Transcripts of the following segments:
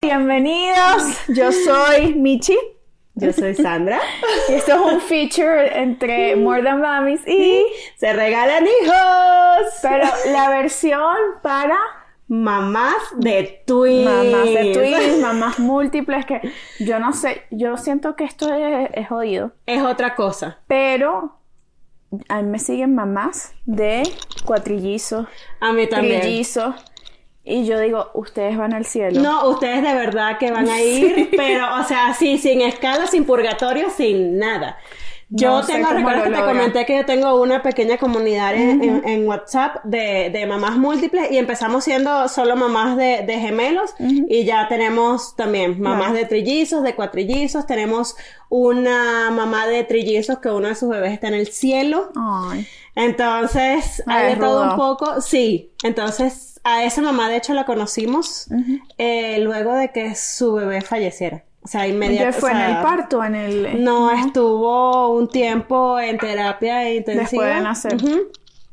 Bienvenidos, yo soy Michi. Yo soy Sandra. Y esto es un feature entre More Than Mamis y Se regalan hijos. pero la versión para Mamás de twins. mamás de twins, mamás múltiples que yo no sé, yo siento que esto es, es jodido, Es otra cosa. pero a mí me siguen mamás de cuatrillizos, A mí también. trillizos y yo digo, ustedes van al cielo. No, ustedes de verdad que van a ir, pero, o sea, sí, sin escala, sin purgatorio, sin nada. Yo No tengo, lo que te comenté que yo tengo una pequeña comunidad en, en- en WhatsApp de, de mamás múltiples y empezamos siendo solo mamás de, de gemelos y ya tenemos también mamás de trillizos, de cuatrillizos, tenemos una mamá de trillizos que uno de sus bebés está en el cielo. Ay, Entonces, Ah, hay de todo un poco, sí. Entonces, a esa mamá, de hecho, la conocimos eh, luego de que su bebé falleciera. O sea, inmediatamente. ¿Qué fue en el parto? En el... No, estuvo un tiempo en terapia intensiva. Después de nacer.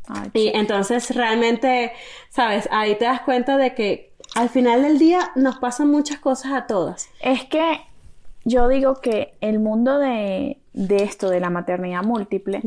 Ay, Y entonces, realmente, sabes, ahí te das cuenta de que al final del día nos pasan muchas cosas a todas. Es que yo digo que el mundo de, de esto, de la maternidad múltiple,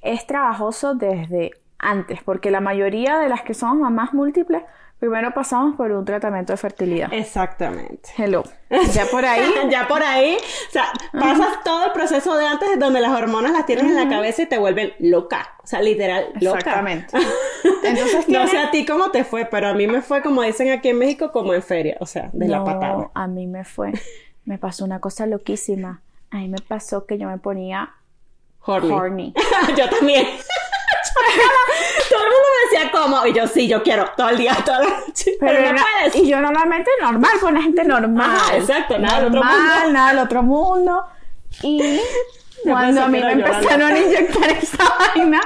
es trabajoso desde antes, porque la mayoría de las que somos mamás múltiples, primero pasamos por un tratamiento de fertilidad. Exactamente. Hello. Ya por ahí. ya por ahí, o sea, pasas todo el proceso de antes donde las hormonas las tienes en la cabeza y te vuelven loca, o sea, literal, loca. Exactamente. Entonces no sé a ti cómo te fue, pero a mí me fue como dicen aquí en México, como en feria, o sea, de la patada. A mí me fue. Me pasó una cosa loquísima. A mí me pasó que yo me ponía Horny. horny. yo también. Todo el mundo me decía cómo, y yo sí, yo quiero, todo el día, toda la noche, pero, Pero no puedes. y yo normalmente normal, con la gente normal. Ajá, exacto, nada del otro normal, mundo. nada del otro mundo. Y cuando a mí me empezaron a inyectar esa vaina,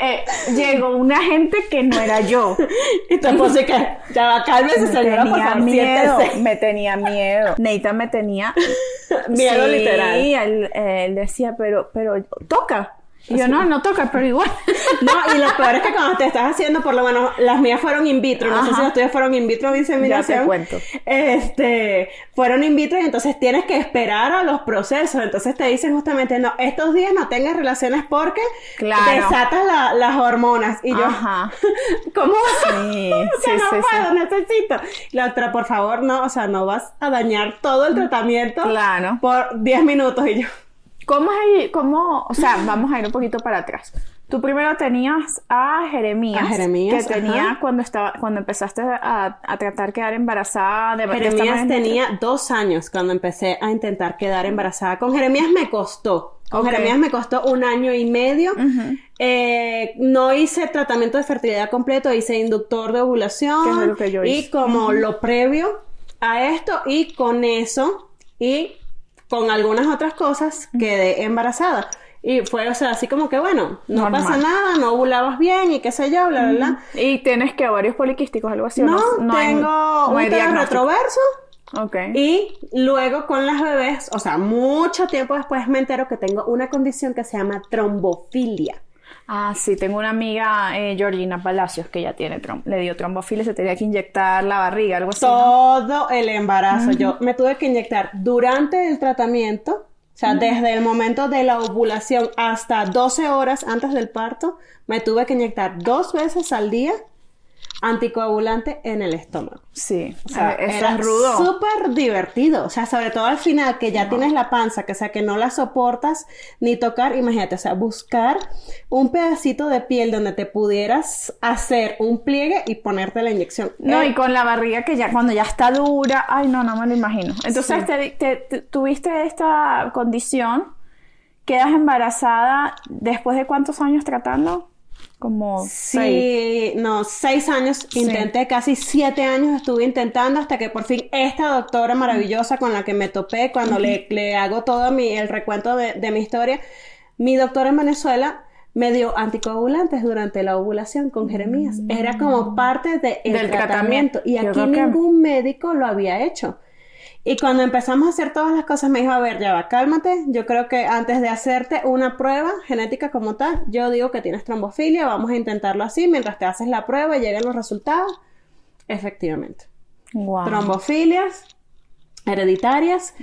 eh, llegó una gente que no era yo. Y te puse que, ya va, cálmese, Me señora, por favor, miedo, siéntese. me tenía miedo. Neita me tenía Miedo Sí, literal. Él, él decía, pero, pero toca. Y yo, no, no toca, pero igual. No, y lo peor es que cuando te estás haciendo, por lo menos, las mías fueron in vitro, no sé si las tuyas fueron in vitro o inseminación. Ya te cuento. Este, fueron in vitro y entonces tienes que esperar a los procesos. Entonces te dicen justamente, no, estos días no tengas relaciones porque Claro. desatas la- las hormonas. Y yo, Ajá. ¿cómo? Sí, o sea, sí, no sí, sí. puedo, necesito. La otra, por favor, no, o sea, no vas a dañar todo el tratamiento Claro. por 10 minutos y yo. ¿Cómo es, ahí- cómo, o sea, vamos a ir un poquito para atrás. Tú primero tenías a Jeremías, A Jeremías, que tenía ajá. cuando estaba, cuando empezaste a, a tratar quedar embarazada de Jeremías tenía dos años cuando empecé a intentar quedar embarazada. Con Jeremías me costó. Con. Jeremías me costó un año y medio. Eh, no hice tratamiento de fertilidad completo, hice inductor de ovulación. Que es lo que yo y hice. como lo previo a esto, y con eso, y con algunas otras cosas, quedé embarazada. Y fue, o sea, así como que, bueno, no Normal. pasa nada, no ovulabas bien y qué sé yo, bla, bla, bla. Y tienes que ovarios poliquísticos, algo así. ¿o No, tengo no un hay diagnóstico? retroverso. Ok. Y luego con las bebés, o sea, mucho tiempo después me entero que tengo una condición que se llama trombofilia. Ah, sí, tengo una amiga, eh, Georgina Palacios, que ya tiene le dio trombofilia se tenía que inyectar la barriga, algo así. ¿no? Todo el embarazo. Yo me tuve que inyectar durante el tratamiento, o sea, desde el momento de la ovulación hasta 12 horas antes del parto, me tuve que inyectar dos veces al día anticoagulante en el estómago. Sí, O sea, eh, era es rudo. súper divertido. O sea, sobre todo al final, que ya tienes la panza, que o sea, que no la soportas ni tocar. Imagínate, o sea, buscar un pedacito de piel donde te pudieras hacer un pliegue y ponerte la inyección. No, Eh, y con la barriga que ya cuando ya está dura, ay no, no me lo imagino. Entonces Sí. te- te- te- tuviste esta condición, quedas embarazada después de cuántos años tratando? Como seis. Sí, no, seis años, intenté casi siete años, estuve intentando hasta que por fin esta doctora maravillosa con la que me topé, cuando le, le hago todo mi, el recuento de, de mi historia, mi doctora en Venezuela me dio anticoagulantes durante la ovulación con Jeremías. Era como parte de el Del tratamiento. tratamiento y Yo aquí que- ningún médico lo había hecho. Y cuando empezamos a hacer todas las cosas, me dijo, a ver, ya va, cálmate. Yo creo que antes de hacerte una prueba genética como tal, yo digo que tienes trombofilia, vamos a intentarlo así, mientras te haces la prueba y lleguen los resultados. Efectivamente. Wow. Trombofilias, hereditarias.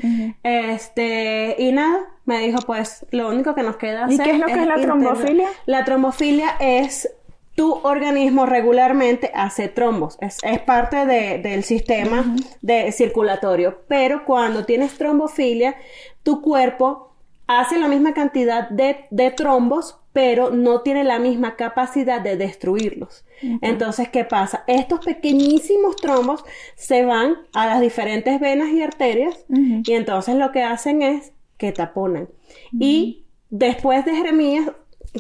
Este, y nada, me dijo, pues lo único que nos queda hacer. ¿Y qué es lo que es la trombofilia? La trombofilia es tu organismo regularmente hace trombos, es, es parte de- del sistema de circulatorio, pero cuando tienes trombofilia, tu cuerpo hace la misma cantidad de, de trombos, pero no tiene la misma capacidad de destruirlos. Entonces, ¿qué pasa? Estos pequeñísimos trombos se van a las diferentes venas y arterias y entonces lo que hacen es que taponan. Y después de Jeremías,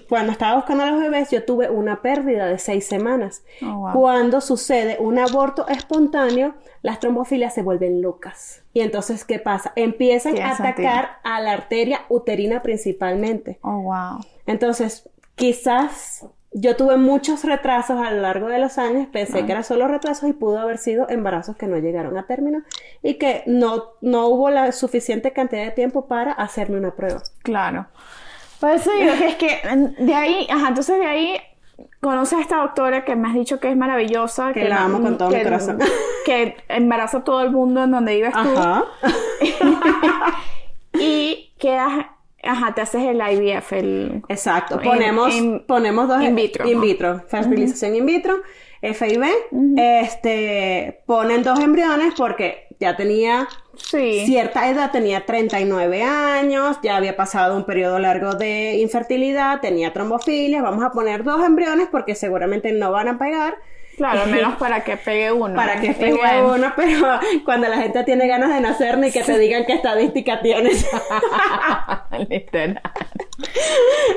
cuando estaba buscando a los bebés, yo tuve una pérdida de seis semanas. Oh, wow. Cuando sucede un aborto espontáneo, las trombofilias se vuelven locas. Y entonces, ¿qué pasa? Empiezan Tiene a atacar a la arteria uterina principalmente. Oh, wow. Entonces, quizás yo tuve muchos retrasos a lo largo de los años, pensé que eran solo retrasos y pudo haber sido embarazos que no llegaron a término y que no, no hubo la suficiente cantidad de tiempo para hacerme una prueba. Claro. Por eso digo que es que de ahí, ajá, entonces de ahí conoces a esta doctora que me has dicho que es maravillosa. Que la amo con todo mi que- corazón. Que embaraza a todo el mundo en donde vives tú. Ajá. Y quedas, ajá, te haces el IVF, el... Exacto. In- Ponemos, in- ponemos dos in vitro. In vitro. Fertilización in vitro. FIV. Este, ponen dos embriones porque ya tenía Sí. cierta edad, tenía 39 años, ya había pasado un periodo largo de infertilidad, tenía trombofilia. Vamos a poner dos embriones porque seguramente no van a pegar. Claro, menos para que pegue uno. Para que pegue bueno, uno, pero cuando la gente tiene ganas de nacer, ni que te digan qué estadística tienes. Literal.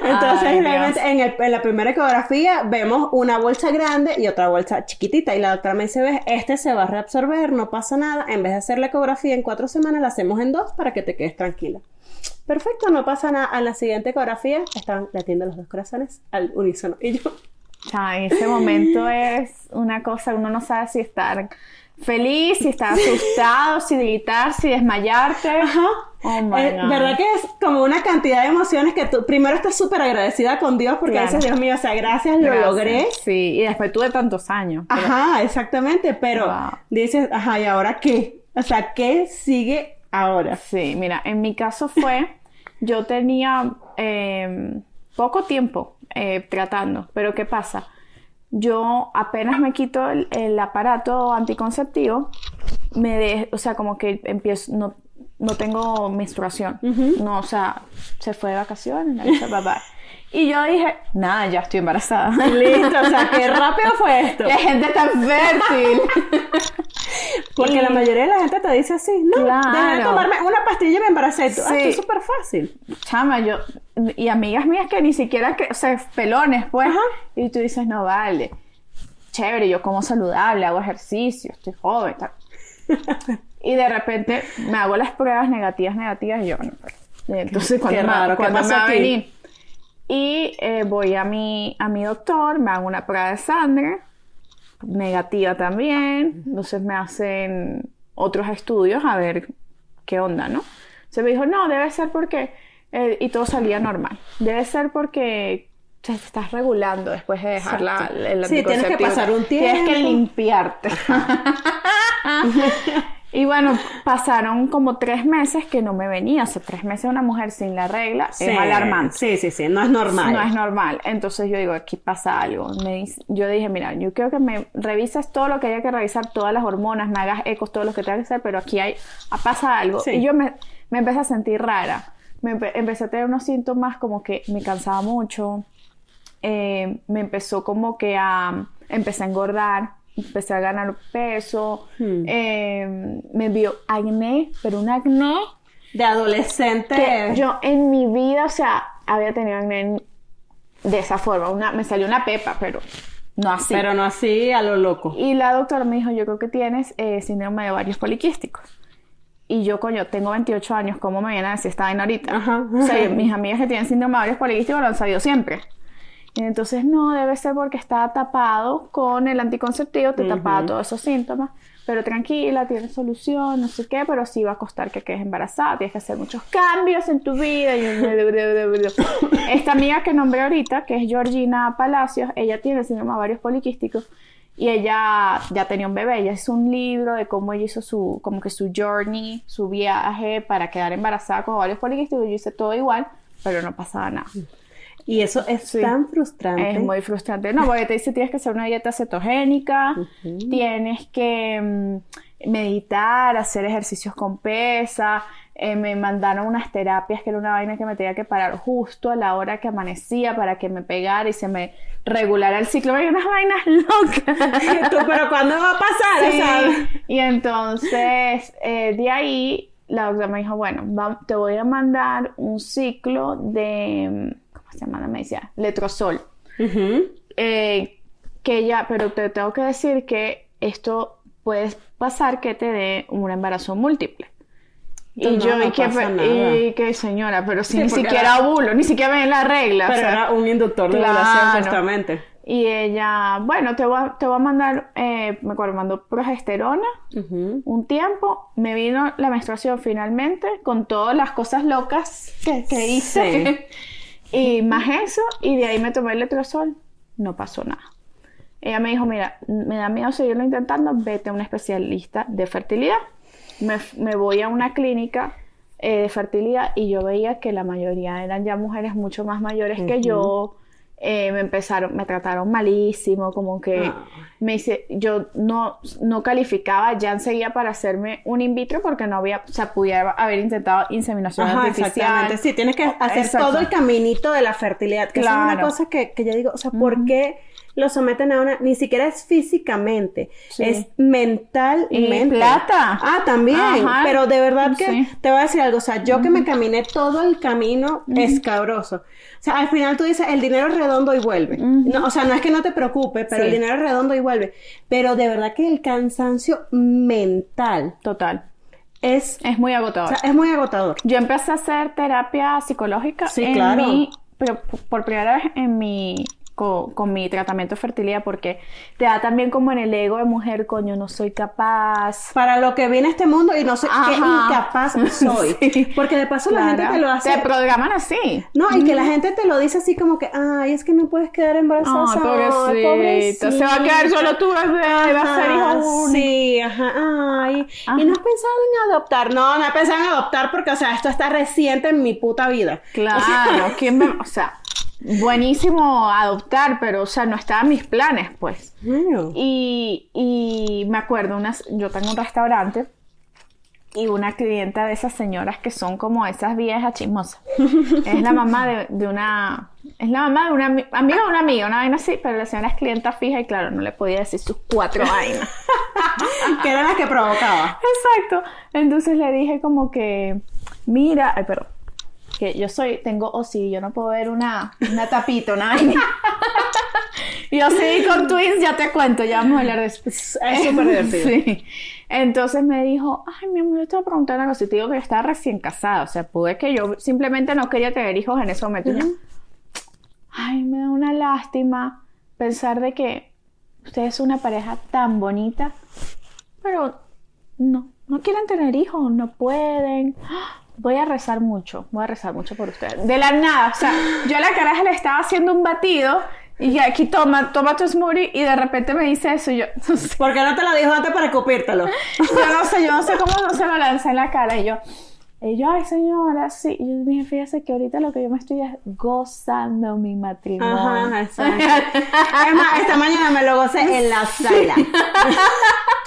Entonces, Ay, realmente, en, el- en la primera ecografía vemos una bolsa grande y otra bolsa chiquitita. Y la doctora me dice, ves, este se va a reabsorber, no pasa nada. En vez de hacer la ecografía en cuatro semanas, la hacemos en dos para que te quedes tranquila. Perfecto, no pasa nada. En la siguiente ecografía están latiendo los dos corazones al unísono. Y yo, Ay, ese momento es una cosa, uno no sabe si estar feliz, si estar asustado, si gritar, si desmayarte. ajá. Oh my Eh, God. ¿Verdad que es como una cantidad de emociones que tú primero estás súper agradecida con Dios porque Claro. dices, Dios mío, o sea, gracias, lo logré. Sí, y después tuve tantos años. pero- Ajá, exactamente, pero Wow. dices, ajá, ¿y ahora qué? O sea, ¿qué sigue ahora? Sí, mira, en mi caso fue, yo tenía eh, poco tiempo eh, tratando, pero ¿qué pasa? Yo apenas me quito el, el aparato anticonceptivo, me de, o sea, como que empiezo, no, no tengo menstruación, no, o sea, se fue de vacaciones, la hice papá. Y yo dije, nada, ya estoy embarazada. Listo, o sea, qué rápido fue esto. ¡Qué gente tan fértil! Porque Y- la mayoría de la gente te dice así, no, Claro. déjame tomarme una pastilla y me embaracé. "Ah, Sí. esto es súper fácil. Chama, yo, y amigas mías que ni siquiera, que, o sea, pelones, pues, Ajá. y tú dices, no vale, chévere, yo como saludable, hago ejercicio, estoy joven, tal. Y de repente me hago las pruebas negativas, negativas, y yo, bueno, pues, entonces, ¿cuándo, qué me- raro, ¿qué cuándo me pasó va a venir? Y eh, voy a mi, a mi doctor, me hago una prueba de sangre, negativa también, entonces me hacen otros estudios a ver qué onda, ¿no? Se me dijo, no, debe ser porque, eh, y todo salía normal, debe ser porque te estás regulando después de dejar la, el Sí, tienes que pasar un Tienes que tiempo. limpiarte. y bueno, pasaron como tres meses que no me venía, o sea, tres meses una mujer sin la regla Sí, es alarmante. Sí, sí, sí, no es normal. No es normal. Entonces yo digo, aquí pasa algo. Me dice- yo dije, mira, yo quiero que me revises todo lo que haya que revisar, todas las hormonas, me hagas ecos, todo lo que tenga que hacer, pero aquí hay, ah, pasa algo. Sí. Y yo me, me empecé a sentir rara. Me empe- empecé a tener unos síntomas como que me cansaba mucho. eh, me empezó como que a... Empecé a engordar. Empecé a ganar peso. Hmm. eh, me vio acné, pero un acné De adolescente. que yo en mi vida, o sea, había tenido acné en- de esa forma. Una, me salió una pepa, pero no así. Pero no así a lo loco. Y la doctora me dijo, yo creo que tienes eh, síndrome de ovarios poliquísticos. Y yo, coño, tengo 28 años, ¿cómo me viene a decir esta vaina ahorita? Ajá. O sea, mis amigas que tienen síndrome de ovarios poliquísticos lo han sabido siempre. Y entonces, no, debe ser porque está tapado con el anticonceptivo, te tapaba todos esos síntomas. Pero tranquila, tiene solución, no sé qué, pero sí va a costar que quedes embarazada, tienes que hacer muchos cambios en tu vida. Y Esta amiga que nombré ahorita, que es Georgina Palacios, ella tiene síndrome de ovarios poliquísticos y ella ya tenía un bebé, ella hizo un libro de cómo ella hizo su, como que su journey, su viaje para quedar embarazada con varios poliquísticos, yo hice todo igual, pero no pasaba nada. Y eso es tan frustrante. Es muy frustrante. No, porque te dice tienes que hacer una dieta cetogénica, tienes que mm, meditar, hacer ejercicios con pesa. Eh, me mandaron unas terapias que era una vaina que me tenía que parar justo a la hora que amanecía para que me pegara y se me regulara el ciclo. Hay unas vainas locas. pero ¿cuándo va a pasar? Y entonces, eh, de ahí, la doctora me dijo, bueno, te voy a mandar un ciclo de semana me decía, letrozol. Eh, que ya, pero te tengo que decir que esto puede pasar que te dé un embarazo múltiple. Y yo, y, que, y señora, pero si ni siquiera ovulo, ni siquiera ven la regla. Pero era un inductor de ovulación, justamente. Y ella, bueno, te voy a, te voy a mandar, eh, me acuerdo, mandó progesterona un tiempo. Me vino la menstruación finalmente, con todas las cosas locas que, que hice. Y más eso, y de ahí me tomé el letrozol, no pasó nada. Ella me dijo, mira, me da miedo seguirlo intentando, vete a un especialista de fertilidad. Me, voy a una clínica eh, de fertilidad y yo veía que la mayoría eran ya mujeres mucho más mayores que yo, eh, me empezaron, me trataron malísimo, como que ah. me dice, yo no, no calificaba ya enseguida para hacerme un in vitro porque no había, o sea, pudiera haber intentado inseminación artificial. Exactamente, sí, tienes que hacer todo el caminito de la fertilidad, que es una cosa que, que yo digo, o sea, ¿por qué lo someten a una, ni siquiera es físicamente, es mentalmente. Y plata. Ah, también, pero de verdad que te voy a decir algo, o sea, yo que me caminé todo el camino escabroso. O sea, al final tú dices, el dinero es redondo y vuelve. no, o sea, no es que no te preocupe, pero el dinero es redondo y vuelve. Pero de verdad que el cansancio mental. Total. Es, es muy agotador. O sea, es muy agotador. Yo empecé a hacer terapia psicológica sí, claro. pero por primera vez en mi con, mi tratamiento de fertilidad porque te da también como en el ego de mujer, coño, no soy capaz. Para lo que viene este mundo y no sé qué incapaz soy. Porque de paso la gente te lo hace. Te programan así. No, y que la gente te lo dice así como que, ay, es que no puedes quedar embarazada. Ay, pobrecita. Se va a quedar solo tu bebé, va a ser hijo único. Sí, ajá, ay. Y no has pensado en adoptar. No, no he pensado en adoptar porque, o sea, esto está reciente en mi puta vida. Claro, ¿quién me, o sea, buenísimo adoptar, pero o sea, no estaban mis planes, pues. Y, y, me acuerdo, unas, yo tengo un restaurante y una clienta de esas señoras que son como esas viejas chismosas. es la mamá de, de, una... Es la mamá de una amiga de una amiga, una vaina así, pero la señora es clienta fija y claro, no le podía decir sus cuatro vainas. que eran las que provocaba. Exacto. Entonces le dije como que, mira, ay, pero que yo soy, tengo o sí, yo no puedo ver una, una tapita, una yo sí, con twins ya te cuento, ya vamos a hablar de eso. Es súper divertido. Sí. Entonces me dijo, ay, mi amor, yo te voy a preguntar algo. Si te digo que yo estaba recién casada, o sea, pude que yo simplemente no quería tener hijos en ese momento. Ay, me da una lástima pensar de que ustedes son una pareja tan bonita, pero no, no quieren tener hijos, no pueden voy a rezar mucho, voy a rezar mucho por ustedes. De la nada, o sea, yo a la caraja le estaba haciendo un batido y aquí toma, toma tu smoothie y de repente me dice eso y yo... ¿Por qué no te lo dijo antes para escupírtelo? yo no sé, yo no sé cómo no se lo lancé en la cara y yo... Y yo, ay señora, sí. Y yo dije, fíjese que ahorita lo que yo me estoy es gozando mi matrimonio. Ajá, exacto. es más, esta mañana me lo gocé en la sala.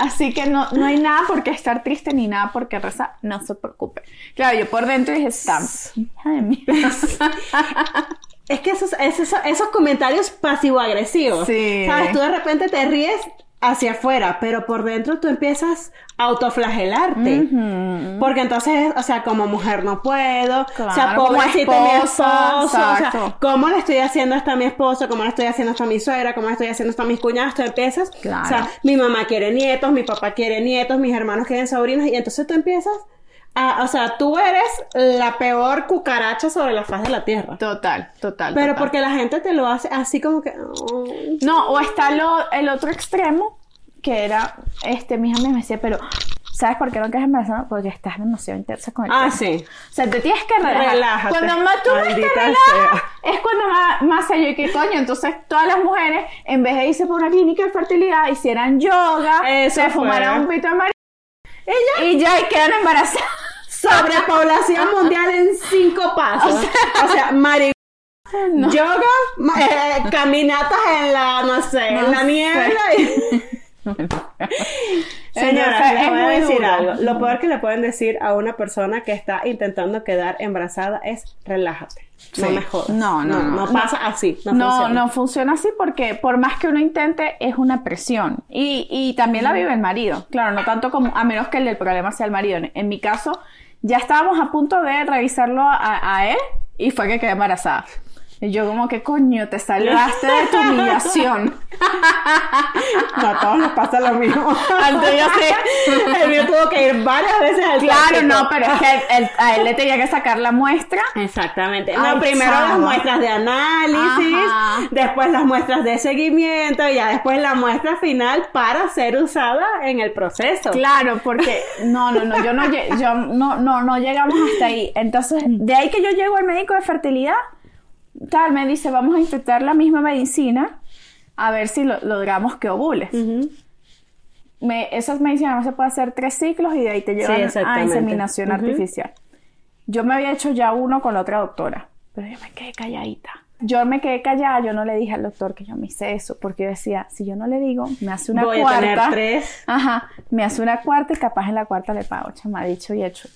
Así que no, no hay nada por qué estar triste ni nada por qué rezar, no se preocupe. Claro, yo por dentro dije, Sam, hija de mí. es que esos, esos, esos comentarios pasivo-agresivos, sí. ¿sabes? Tú de repente te ríes hacia afuera, pero por dentro tú empiezas a autoflagelarte. Porque entonces, o sea, como mujer no puedo, o sea, pobrecita mi esposo, o sea, ¿cómo le estoy haciendo esto a mi esposo? ¿Cómo le estoy haciendo esto a mi suegra? ¿Cómo le estoy haciendo esto a mis cuñadas? Tú empiezas, o sea, mi mamá quiere nietos, mi papá quiere nietos, mis hermanos quieren sobrinos, y entonces tú empiezas a, o sea, tú eres la peor cucaracha sobre la faz de la tierra. Total, total. Pero porque la gente te lo hace así como que. No, o está lo, el otro extremo, que era, este, mi hija me decía, pero ¿Sabes por qué no quedas embarazada? Porque estás demasiado intensa con el Ah, tema. sí. O sea, te tienes que relajar. Relájate. Cuando más tú más te relajas, es cuando más, más serio y qué coño. Entonces, todas las mujeres, en vez de irse por una clínica de fertilidad, hicieran yoga, Eso se fumaran un pito de y ya y quedan embarazadas. Sobrepoblación mundial en cinco pasos. O sea, marihuana. Yoga, eh, caminatas en la, no sé, en la niebla. y- Señora, es voy a muy decir duro. algo. Lo peor que le pueden decir a una persona que está intentando quedar embarazada es relájate. No me jodas. No, no, no. No, pasa así. No, No, funciona. no funciona así porque por más que uno intente es una presión y, y también la vive el marido. Claro, no tanto como a menos que el del problema sea el marido. En, en mi caso ya estábamos a punto de revisarlo a, a él y fue que quedé embarazada. Y yo como que coño, te salvaste de tu humillación. No, a todos nos pasa lo mismo. Antes yo sí. El mío tuvo que ir varias veces al Claro, no, pero es que él- a él le tenía que sacar la muestra. Exactamente. Ay, no, primero chava. las muestras de análisis, Ajá. después las muestras de seguimiento y ya después la muestra final para ser usada en el proceso. Claro, porque no, no, no, yo no, yo no, no, no llegamos hasta ahí. Entonces, de ahí que yo llego al médico de fertilidad, tal, me dice, vamos a intentar la misma medicina a ver si lo- logramos que ovules. Me, esas medicinas no se puede hacer tres ciclos y de ahí te llevan a inseminación artificial. Yo me había hecho ya uno con la otra doctora, pero yo me quedé calladita. Yo me quedé callada, yo no le dije al doctor que yo me hice eso, porque yo decía, si yo no le digo, me hace una Voy a cuarta. tener tres. Ajá, me hace una cuarta y capaz en la cuarta le pago, chama, dicho y hecho.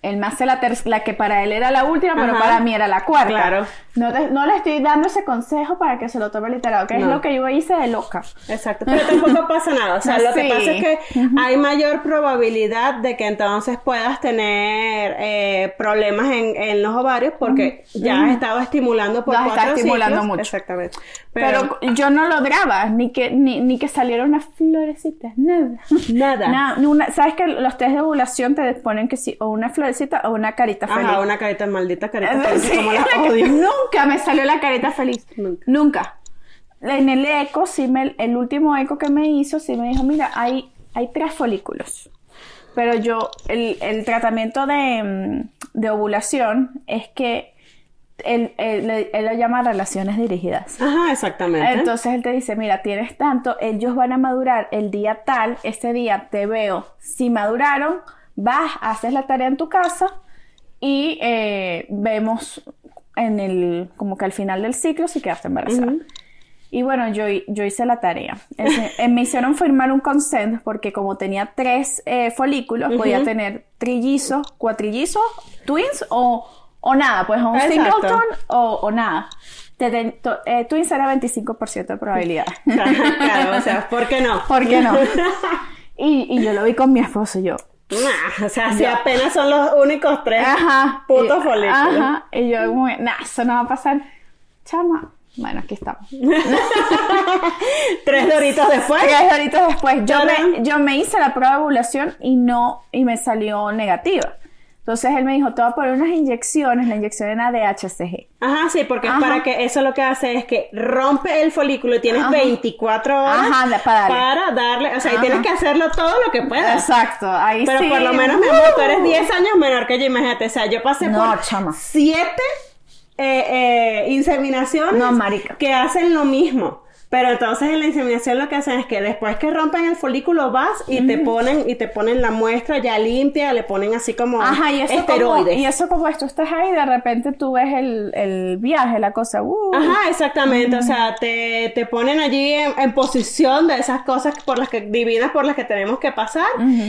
Él me hace la, la que para él era la última, pero Ajá. para mí era la cuarta. Claro. No, te- no le estoy dando ese consejo para que se lo tome literal, que es No. lo que yo hice de loca. Exacto, pero tampoco pasa nada. O sea, No, lo que sí. pasa es que hay mayor probabilidad de que entonces puedas tener eh, problemas en, en los ovarios porque ya has estado estimulando por Los está cuatro estimulando ciclos. mucho. Exactamente. Pero, yo no lograba, ni que, ni, ni que salieran unas florecitas, nada. nada. Nada, una- ¿Sabes que los test de ovulación te ponen que sí, o una florecita o una carita feliz? Ajá, una carita maldita carita Es feliz, decir, como la odio. Nunca me salió la carita feliz. Nunca. Nunca. En el eco, sí me, el último eco que me hizo, sí me dijo, mira, hay, hay tres folículos. Pero yo, el, el tratamiento de, mm, de ovulación es que él, él- él lo llama relaciones dirigidas. Ajá, exactamente. Entonces él te dice, mira, tienes tanto, ellos van a madurar el día tal, este día te veo. Si maduraron, vas, haces la tarea en tu casa y eh, vemos en el, como que al final del ciclo si quedaste embarazada. Ujú. Y bueno, yo, yo hice la tarea. Ese- eh, me hicieron firmar un consent porque como tenía tres eh, folículos, podía tener trillizos, cuatrillizos, twins o, o nada, pues un singleton o, o nada. Te- eh, twins era 25% de probabilidad. claro, o sea, ¿por qué no? ¿Por qué no? Y, y yo lo vi con mi esposo y yo. Nah, o sea, si Yo- apenas son los únicos tres Ajá. putos y, folículos. Ajá. Y yo como, nah, eso no va a pasar. Chama. Bueno, aquí estamos. Tres doritos después. Tres horitas después, yo me, yo me hice la prueba de ovulación y no, y me salió negativa. Entonces él me dijo, te voy a poner unas inyecciones, la inyección era de HCG. Ajá, sí, porque Ajá. es para que eso lo que hace es que rompe el folículo y tienes Ajá. 24 horas Ajá, para darle. para darle, o sea, y tienes que hacerlo todo lo que puedas. Exacto, ahí Pero sí. por lo menos, mi amor, tú eres 10 años menor que yo, imagínate. O sea, yo pasé No, por chama. 7 eh, eh, inseminaciones No, que hacen lo mismo. Pero entonces en la inseminación lo que hacen es que después que rompen el folículo vas y te ponen y te ponen la muestra ya limpia, le ponen así como Ajá, y eso, como, esteroides. y eso como tú estás ahí, de repente tú ves el, el viaje, la cosa. uh. Ajá, exactamente. O sea, te, te ponen allí en, en posición de esas cosas por las que divinas por las que tenemos que pasar.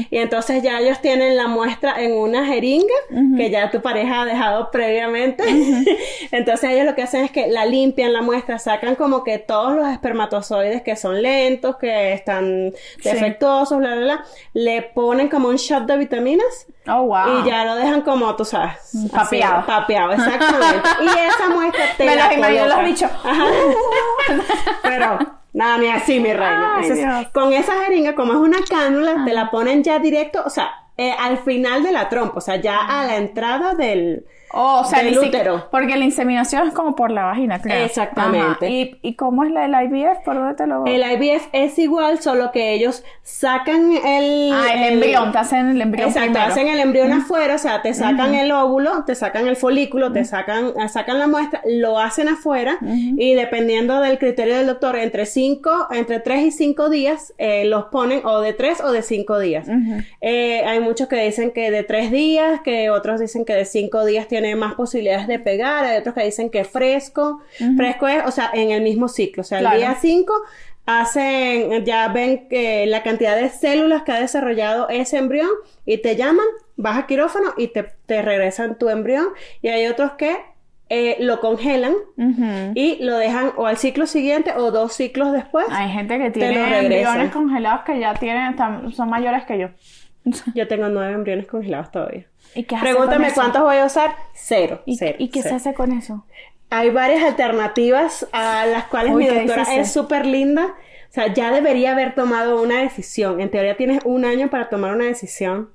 Y entonces ya ellos tienen la muestra en una jeringa que ya tu pareja ha dejado previamente. entonces ellos lo que hacen es que la limpian la muestra, sacan como que todos los espermatozoides que son lentos, que están Sí. defectuosos, bla, bla, bla. Le ponen como un shot de vitaminas. Oh, wow. Y ya lo dejan como, tú sabes, así, Papeado. papeado, exactamente. y esa muestra te Me la los imagino los bichos. Pero, nada, ni así, mi reina. Ay, Entonces, con esa jeringa, como es una cánula, te la ponen ya directo, o sea, eh, al final de la trompa, o sea, ya a la entrada del, Oh, o sea, del si- útero. Porque la inseminación es como por la vagina, claro. Exactamente. ¿Y, ¿Y cómo es la del IVF? ¿Por dónde te lo El IVF es igual, solo que ellos sacan el... Ah, el embrión, te hacen el embrión Exacto, primero. hacen el embrión afuera, o sea, te sacan el óvulo, te sacan el folículo, te sacan, eh, sacan la muestra, lo hacen afuera y dependiendo del criterio del doctor, entre cinco, entre 3 y 5 días eh, los ponen o de 3 o de 5 días. Eh, hay muchos que dicen que de 3 días, que otros dicen que de 5 días tiene más posibilidades de pegar, hay otros que dicen que fresco, fresco es, o sea, en el mismo ciclo, o sea, Claro. el día 5 hacen, ya ven que la cantidad de células que ha desarrollado ese embrión y te llaman, vas a quirófano y te, te regresan tu embrión. Y hay otros que eh, lo congelan y lo dejan o al ciclo siguiente o dos ciclos después. Hay gente que tiene embriones congelados que ya tienen, son mayores que yo. Yo tengo nueve embriones congelados todavía. ¿Y qué hace con Pregúntame eso? cuántos voy a usar. Cero. ¿Y, cero, ¿y qué se hace con eso? Hay varias alternativas a las cuales Uy, mi doctora es súper linda. O sea, ya debería haber tomado una decisión. En teoría tienes un año para tomar una decisión.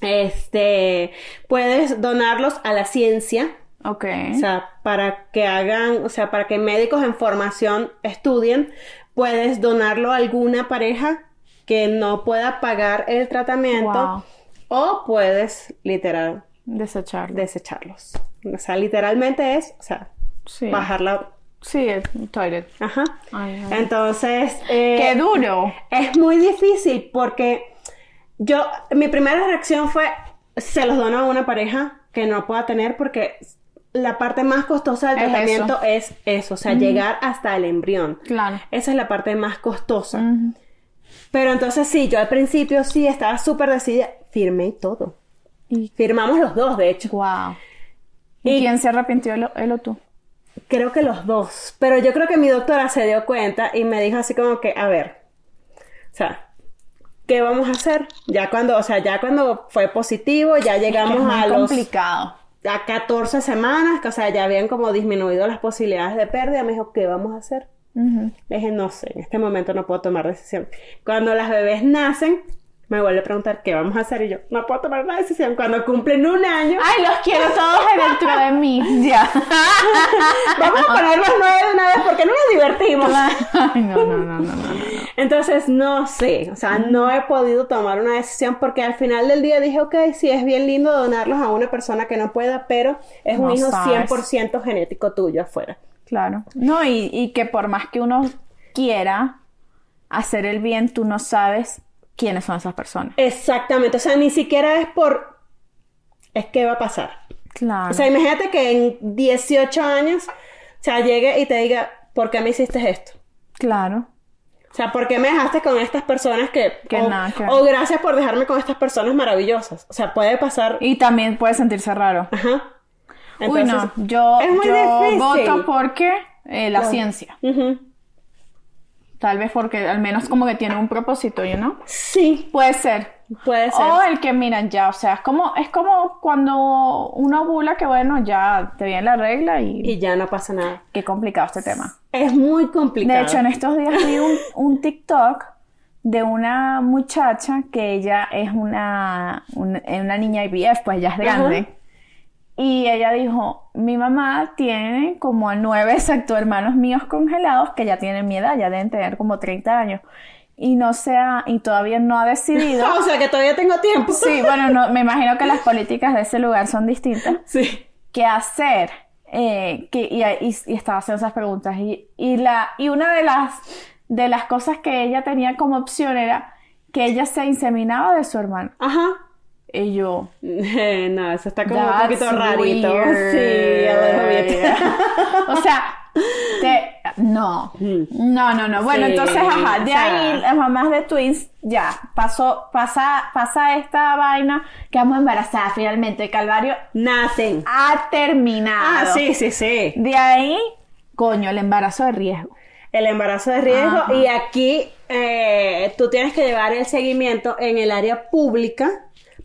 Este, puedes donarlos a la ciencia. Ok. O sea, para que hagan, o sea, para que médicos en formación estudien, puedes donarlo a alguna pareja que no pueda pagar el tratamiento. Wow. O puedes, literal, Desecharlo. desecharlos. O sea, literalmente es, o sea, sí. bajarla Sí, el toilet. Ajá. Ay, ay. Entonces, eh, ¡Qué duro! es muy difícil porque yo, mi primera reacción fue, se los dono a una pareja que no pueda tener porque la parte más costosa del Es tratamiento es eso, o sea, llegar hasta el embrión. Claro. Esa es la parte más costosa. Pero entonces sí, yo al principio sí estaba súper decidida, firmé y todo. Y Firmamos los dos, de hecho. wow. ¿Y, Y- quién se arrepintió, él, o- él o tú? Creo que los dos. Pero yo creo que mi doctora se dio cuenta y me dijo así como que, a ver, o sea, ¿qué vamos a hacer? Ya cuando, o sea, ya cuando fue positivo, ya llegamos es muy a los complicado. a 14 semanas, que o sea, ya habían como disminuido las posibilidades de pérdida. Me dijo, ¿qué vamos a hacer? Le dije, no sé, en este momento no puedo tomar decisión. Cuando las bebés nacen, me vuelve a preguntar, ¿qué vamos a hacer? Y yo, no puedo tomar una decisión. Cuando cumplen un año, Ay, los quiero todos dentro de mí. Ya. vamos a poner los nueve de una vez porque no nos divertimos. Ay, no, no, no, no. Entonces, no sé, o sea, no he podido tomar una decisión porque al final del día dije, ok, sí, es bien lindo donarlos a una persona que no pueda, pero es un hijo sabes. 100% genético tuyo afuera. Claro. No, y, y que por más que uno quiera hacer el bien, tú no sabes quiénes son esas personas. Exactamente, o sea, ni siquiera es por, es que va a pasar. Claro. O sea, imagínate que en 18 años, o sea, llegue y te diga, ¿por qué me hiciste esto? claro. O sea, ¿por qué me dejaste con estas personas que... Que o, nada que o gracias por dejarme con estas personas maravillosas. O sea, puede pasar... Y también puede sentirse raro. Ajá. Uy, no. Entonces, Yo, es muy yo difícil. voto porque eh, la ciencia. Tal vez porque al menos como que tiene un propósito, ¿you know? Sí, Puede ser. puede ser. O el que miran ya, o sea, es como, es como cuando uno ovula que bueno, ya te viene la regla y, Y ya no pasa nada. qué complicado este tema. Es muy complicado. De hecho, en estos días vi un, un TikTok de una muchacha que ella es una, una, una niña IVF, pues ya es grande. Y ella dijo, mi mamá tiene como nueve exacto hermanos míos congelados que ya tienen mi edad, ya deben tener como 30 años. Y no se ha, y todavía no ha decidido. o sea, que todavía tengo tiempo. Sí, bueno, no, me imagino que las políticas de ese lugar son distintas. Sí. ¿Qué hacer? Eh, que, y, y- y estaba haciendo esas preguntas. Y, y, la, y una de las, de las cosas que ella tenía como opción era que ella se inseminaba de su hermano. Ajá. Y yo, Eh, no, eso está como un poquito rarito. weird. Sí, a bit. o sea, te- no, no, no, no. Bueno, Sí, entonces, ajá, de o sea. ahí las mamás de twins, ya, pasó, pasa, pasa esta vaina, quedamos embarazadas finalmente, el calvario Nacen. ha terminado. Ah, sí, sí, sí. De ahí, coño, el embarazo de riesgo. El embarazo de riesgo. Ajá. Y aquí eh, tú tienes que llevar el seguimiento en el área pública.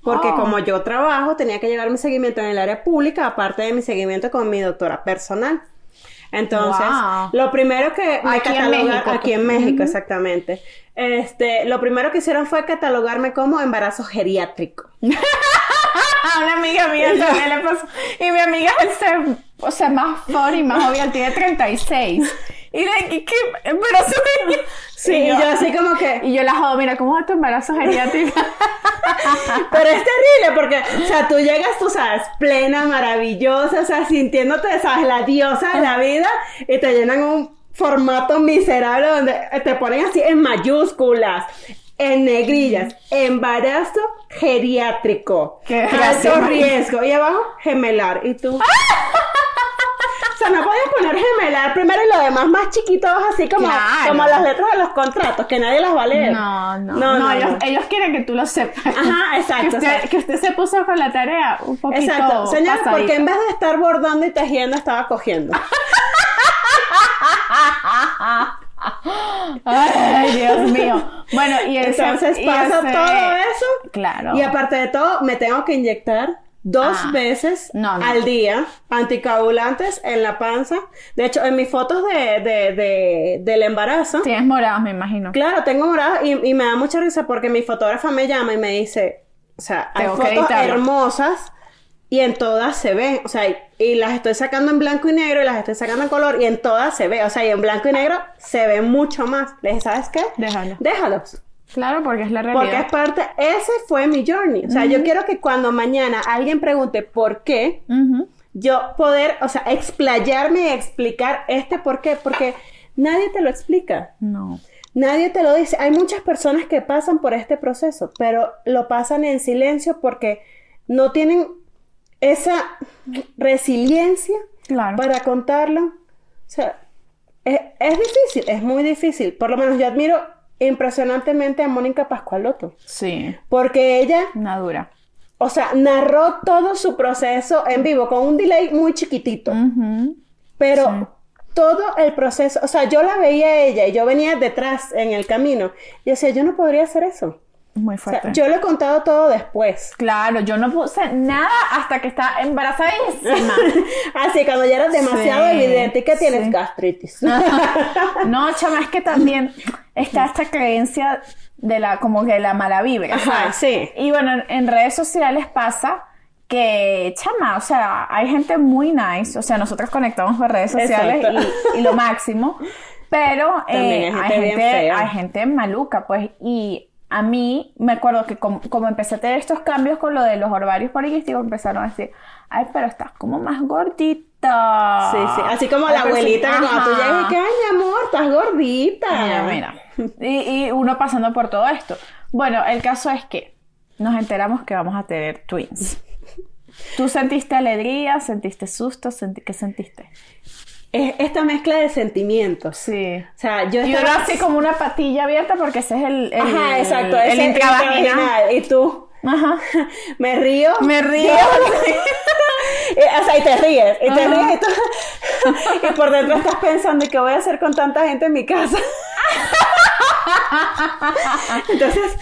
Porque Oh. como yo trabajo, tenía que llevar mi seguimiento en el área pública, aparte de mi seguimiento con mi doctora personal. Entonces, Wow. lo primero que me Aquí en México. aquí en México, exactamente. Este, lo primero que hicieron fue catalogarme como embarazo geriátrico. A una amiga mía también le pasó. Y mi amiga es el, o sea, más funny, más obvia, tiene 36. Y de aquí, ¿qué embarazo geriátrico? Sí, Y y yo así como que, Y yo la jodo, mira, ¿cómo va tu embarazo geriátrico? Pero es terrible porque, o sea, tú llegas, tú sabes, plena, maravillosa, o sea, sintiéndote, sabes, la diosa de la vida y te llenan un formato miserable donde te ponen así en mayúsculas, en negrillas, embarazo geriátrico, Qué alto riesgo y abajo gemelar y tú. O sea, no puedes poner gemelar primero y lo demás más chiquitos, así como, Claro. como las letras de los contratos, que nadie las va a leer. No, no, No, no, no, ellos, no. ellos quieren que tú lo sepas. Ajá, exacto, Que usted, exacto. que usted se puso con la tarea un poquito Exacto, señor, pasadita. porque en vez de estar bordando y tejiendo, estaba cogiendo. Ay, Dios mío. Bueno, y ese, Entonces y pasa ese- todo eso. Claro. Y aparte de todo, me tengo que inyectar dos Ah. veces No, no. al día anticoagulantes en la panza. De hecho, en mis fotos de, de- de- del embarazo, Tienes morados, me imagino. claro, tengo morado y, y me da mucha risa porque mi fotógrafa me llama y me dice, o sea, hay Tengo fotos hermosas y en todas se ven, o sea, y, las estoy sacando en blanco y negro y las estoy sacando en color y en todas se ve, o sea, y en blanco y negro se ve mucho más. Le dije, ¿sabes qué? Déjalo. Déjalos. Claro, porque es la realidad. Porque es parte, ese fue mi journey. O sea, yo quiero que cuando mañana alguien pregunte por qué, yo poder, o sea, explayarme y explicar este por qué, porque nadie te lo explica. No. Nadie te lo dice. Hay muchas personas que pasan por este proceso, pero lo pasan en silencio porque no tienen esa resiliencia Claro. para contarlo. O sea, es, es difícil, es muy difícil. Por lo menos yo admiro impresionantemente a Mónica Pascualoto, Sí. porque ella, Una dura. o sea, narró todo su proceso en vivo con un delay muy chiquitito. Pero Sí. todo el proceso, o sea, yo la veía a ella y yo venía detrás en el camino. Y decía, yo no podría hacer eso. Muy O sea, fuerte. yo lo he contado todo después. Claro, yo no puse nada hasta que estaba embarazadísima. Así, cuando ya era demasiado Sí, evidente que tienes sí. gastritis. No, chama, es que también está esta creencia de la, como que la mala vibra, Ajá, ¿sabes? sí. Y bueno, en, redes sociales pasa que, chama, o sea, hay gente muy nice, o sea, nosotros conectamos por redes sociales y, y lo máximo, pero eh, hay hay, gente bien gente, hay gente maluca, pues, y a mí me acuerdo que como, como empecé a tener estos cambios con lo de los ovarios poliquísticos, empezaron a decir, ay, pero estás como más gordita. Sí, sí. Así como Ay, la pero sí, abuelita que cuando tú llegas y que, ay, mi amor, estás gordita. Mira, mira. Y, y uno pasando por todo esto. Bueno, el caso es que nos enteramos que vamos a tener twins. ¿Tú sentiste alegría? ¿Sentiste susto? ¿Qué sentiste? Es esta mezcla de sentimientos. Sí. O sea, yo Y estaba... uno así como una patilla abierta porque ese es el, el, Ajá, exacto. el, intravaginal. intravaginal. Y tú, Ajá. me río. Me río. Y, o sea, y te ríes, y te ríes y, tú- y por dentro estás pensando, ¿y qué voy a hacer con tanta gente en mi casa? Entonces,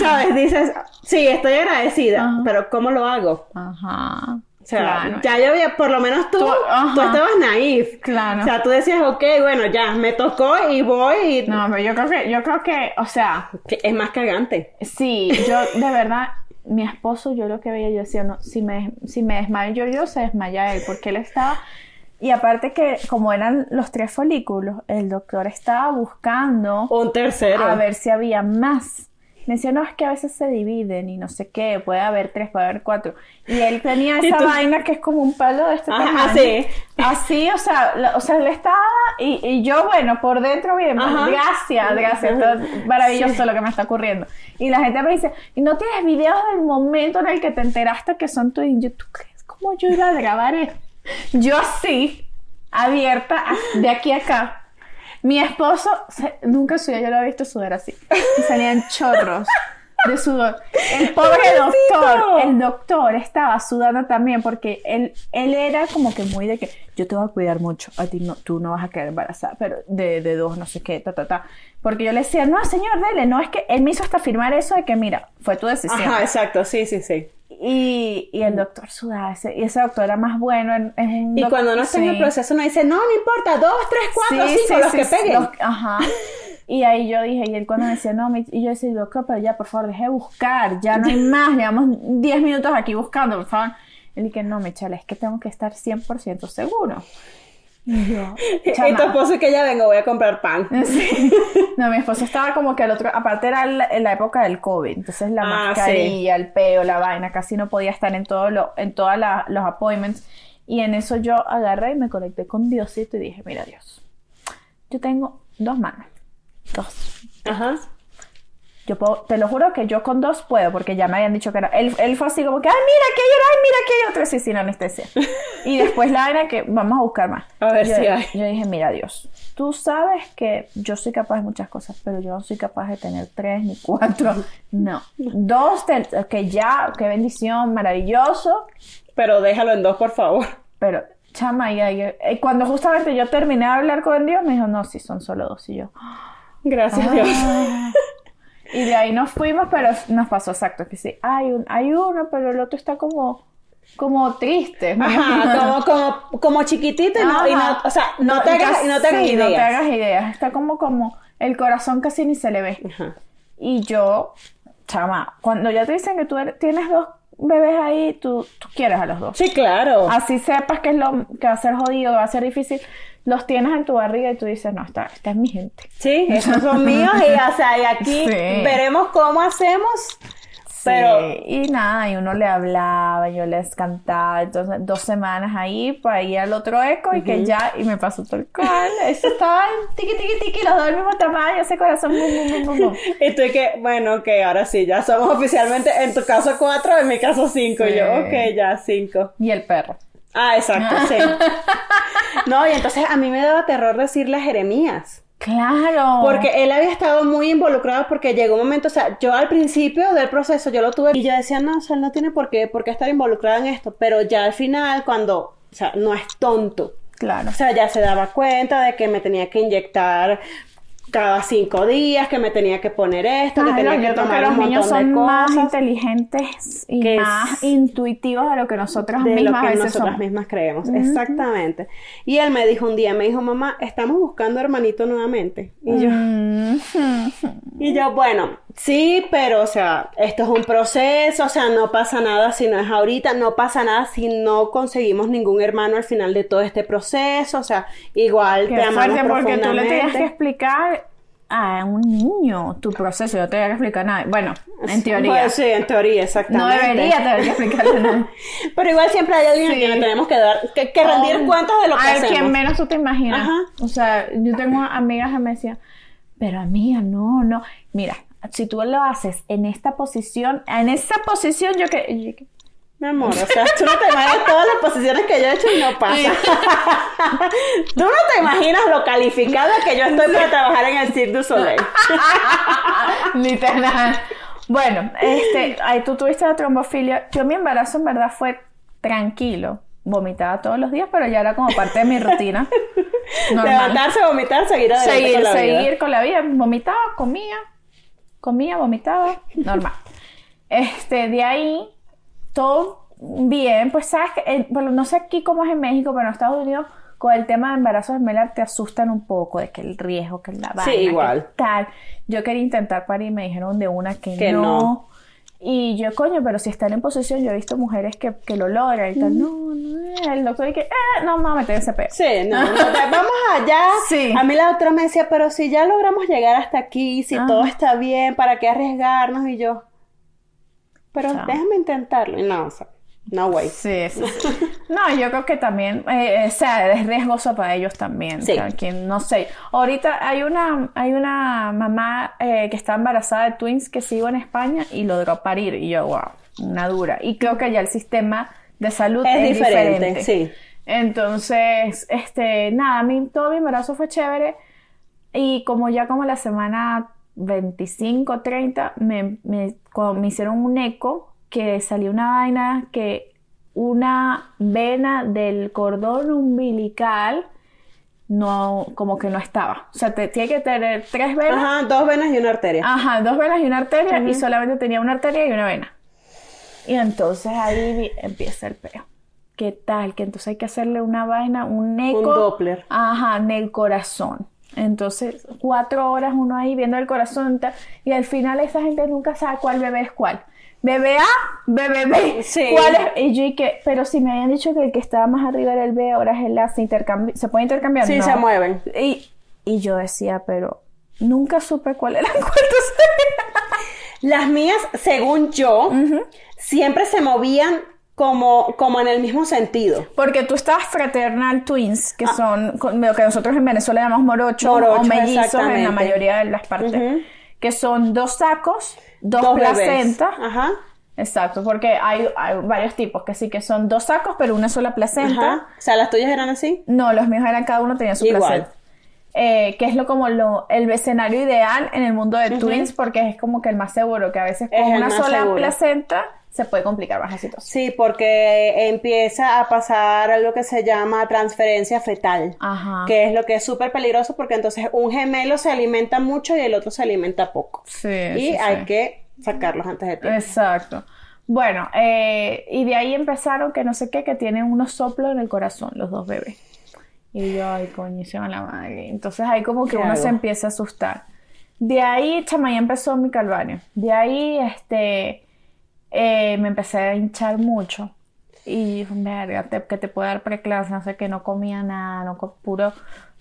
¿sabes? Dices, sí, estoy agradecida, Ajá. pero ¿cómo lo hago? Ajá. O sea, Claro. ya yo había, por lo menos tú, tú estabas naif. Claro. O sea, tú decías, ok, bueno, ya, me tocó y voy y... No, pero yo creo que, yo creo que, o sea, Que es más cagante. Sí, yo de verdad, mi esposo, yo lo que veía, yo decía, no, si me, si me desmayo yo, yo se desmaya él, porque él estaba, y aparte que como eran los tres folículos, el doctor estaba buscando Un tercero. a ver si había más. Me decía, no, es que a veces se dividen y no sé qué, puede haber tres, puede haber cuatro. Y él tenía esa vaina que es como un palo de este Ajá, tamaño. así. Así, o sea, la- o sea, él estaba y, y yo, bueno, por dentro bien, pues, Ajá. gracias, gracias, esto es maravilloso lo que me está ocurriendo. Y la gente me dice, ¿y no tienes videos del momento en el que te enteraste que son tuyos? Y yo, ¿tú crees cómo yo iba a grabar esto? Yo así, abierta, de aquí a acá. Mi esposo se- nunca suyo, yo lo he visto sudar así. Y salían chorros de sudor. El pobre doctor, el doctor estaba sudando también porque él, él era como que muy de que yo te voy a cuidar mucho, a ti no, tú no vas a quedar embarazada, pero de, de dos, no sé qué, ta, ta, ta. Porque yo le decía, no, señor, dele, no, es que él me hizo hasta firmar eso de que, mira, fue tu decisión. Ajá, exacto, sí, sí, sí. Y, y el doctor sudaba, ese, y ese doctor era más bueno. En, en y cuando no está en el proceso, uno dice, no, no importa, dos, tres, cuatro, cinco, los que peguen. ajá. Y ahí yo dije, y él cuando me decía, no, y yo decía, doctor, pero ya, por favor, deje de buscar, ya no hay más, llevamos 10 minutos aquí buscando, por favor. Él dije, no, Michelle, es que tengo que estar 100% seguro. Y yo, y tu esposo que ya vengo, voy a comprar pan. No, mi esposo estaba como que al otro, aparte era en la época del COVID, entonces la ah, mascarilla, el peo, la vaina, casi no podía estar en todo lo, en todos los appointments. Y en eso yo agarré y me conecté con Diosito y dije, mira Dios, yo tengo dos manos, dos. Ajá. Yo puedo, te lo juro que yo con dos puedo, porque ya me habían dicho que era. Él, él fue así como que, ay, mira que hay ay, mira que hay otro, sí, sin anestesia. y después la era que vamos a buscar más. A ver yo, si hay. Yo dije, mira, Dios, tú sabes que yo soy capaz de muchas cosas, pero yo no soy capaz de tener tres ni cuatro. No. Dos, que ya, qué bendición, maravilloso. Pero déjalo en dos, por favor. Pero, chama, y, y cuando justamente yo terminé de hablar con Dios, me dijo, no, sí, son solo dos. Y yo, gracias, Dios. Y de ahí nos fuimos, pero nos pasó exacto, que sí, hay, un, hay uno, pero el otro está como como triste. Ajá, como, como, como chiquitito y no, y no, o sea, no, te hagas, no te hagas ideas. No te hagas ideas. Está como, como, el corazón casi ni se le ve. Ajá. Y yo, chama, cuando ya te dicen que tú tienes dos bebés ahí, tú, tú quieres a los dos. Sí, claro. Así sepas que es lo que va a ser jodido, va a ser difícil los tienes en tu barriga y tú dices, no, esta, esta es mi gente. Sí, esos son míos y, o sea, y aquí veremos cómo hacemos. Pero... y nada, y uno le hablaba, yo les cantaba, entonces dos semanas ahí para ir al otro eco y que ya, y me pasó todo el cual, eso estaba tiqui tiqui tiqui, los dos del mismo tamaño, ese corazón, bum, bum, bum, Y tú que, bueno, ok, ahora sí, ya somos oficialmente, en tu caso cuatro, en mi caso cinco, y yo, ok, ya cinco. Y el perro. Ah, exacto, sí. No, y entonces a mí me daba terror decirle a Jeremías. Claro. Porque él había estado muy involucrado porque llegó un momento, o sea, yo al principio del proceso yo lo tuve y yo decía, no, o sea, él no tiene por qué, por qué estar involucrado en esto, pero ya al final cuando, o sea, no es tonto. Claro. O sea, ya se daba cuenta de que me tenía que inyectar cada cinco días que me tenía que poner esto, que tenía que tomar los un niños son más inteligentes y más intuitivos de lo que nosotros de mismas lo que nosotras mismas creemos. Exactamente. Y él me dijo un día, me dijo, mamá, estamos buscando hermanito nuevamente. Y yo, y yo, bueno, sí, pero o sea, esto es un proceso, o sea, no pasa nada si no es ahorita, no pasa nada si no conseguimos ningún hermano al final de todo este proceso, o sea, igual te amamos porque tú le tenías que explicar a un niño tu proceso, yo te voy a explicar nada. Bueno, en teoría. Pues sí, en teoría, exactamente. No debería tener que explicarle nada. Pero igual siempre hay alguien a quien le tenemos que dar, que, rendir cuentas de lo que hacemos. A quien menos tú te imaginas. O sea, yo tengo amigas que me decían, pero amiga, no, no. Mira, si tú lo haces en esta posición, en esa posición yo que... Mi amor, o sea, tú no te imaginas todas las posiciones que yo he hecho y no pasa. tú no te imaginas lo calificada que yo estoy para trabajar en el Cirque du Soleil. Literal. Bueno, este, ahí tú tuviste la trombofilia. Yo mi embarazo en verdad fue tranquilo. Vomitaba todos los días, pero ya era como parte de mi rutina. Levantarse, vomitar, seguir adelante seguir, con la seguir vida. con la vida. Vomitaba, comía, comía, vomitaba, normal. Este, de ahí todo bien, pues sabes que, eh, bueno, no sé aquí cómo es en México, pero en Estados Unidos con el tema de embarazo gemelar te asustan un poco de que el riesgo, que la vaina, sí, igual. tal. Yo quería intentar parir y me dijeron de una que, no. Y yo, coño, pero si están en posesión, yo he visto mujeres que, que lo logran y tal. No, no, el doctor dice, eh, no, a meter ese peo. Sí, no, no vamos allá. Sí. A mí la doctora me decía, pero si ya logramos llegar hasta aquí, si todo está bien, ¿para qué arriesgarnos? Y yo, pero déjame intentarlo. No, o sea, no way. Sí, sí, No, yo creo que también, eh, o sea, es riesgoso para ellos también. Sí. no sé. Ahorita hay una, hay una mamá eh, que está embarazada de twins que sigo en España y logró parir. Y yo, wow, una dura. Y creo que ya el sistema de salud es, diferente, Sí. Entonces, este, nada, mí todo mi embarazo fue chévere. Y como ya como la semana 25, 30, me, me, cuando me hicieron un eco, que salió una vaina que una vena del cordón umbilical no, como que no estaba. O sea, te, tiene que tener tres venas. Ajá, dos venas y una arteria. Ajá, dos venas y una arteria y solamente tenía una arteria y una vena. Y entonces ahí empieza el peo. ¿Qué tal? Que entonces hay que hacerle una vaina, un eco. Un Doppler. Ajá, en el corazón. Entonces, cuatro horas uno ahí viendo el corazón y al final esa gente nunca sabe cuál bebé es cuál. Bebé A, bebé B. Sí. ¿Cuál es? Y yo y que, pero si me habían dicho que el que estaba más arriba era el B, ahora es el A, se, intercambi- ¿se puede intercambiar. Sí, No. se mueven. Y, y yo decía, pero nunca supe cuál era el cuarto. Las mías, según yo, siempre se movían como, como en el mismo sentido. Porque tú estabas fraternal twins, que son con- lo que nosotros en Venezuela llamamos morocho, o Morocho, mellizos en la mayoría de las partes, Ujú. que son dos sacos, dos, Dos placentas. Ajá. Exacto, porque hay, hay varios tipos, que sí que son dos sacos, pero una sola placenta. Ajá. O sea, las tuyas eran así. No, los míos eran cada uno tenía su Igual. placenta. Eh, que es lo como lo, el escenario ideal en el mundo de twins, porque es como que el más seguro, que a veces Es con una sola seguro. placenta se puede complicar más la situación. Sí, porque empieza a pasar algo que se llama transferencia fetal. Ajá. Que es lo que es súper peligroso porque entonces un gemelo se alimenta mucho y el otro se alimenta poco. Sí, y sí, hay sí. que sacarlos antes de tiempo. Exacto. Bueno, eh, y de ahí empezaron que no sé qué, que tienen unos soplos en el corazón, los dos bebés. Y yo, ay, coño, a la madre. Entonces ahí como que ¿Qué uno hago? se empieza a asustar. De ahí, chama, ya empezó mi calvario. De ahí, este, eh, me empecé a hinchar mucho. Y, verga, te- que te puede dar preclasia, no sé qué, no comía nada, no co- puro,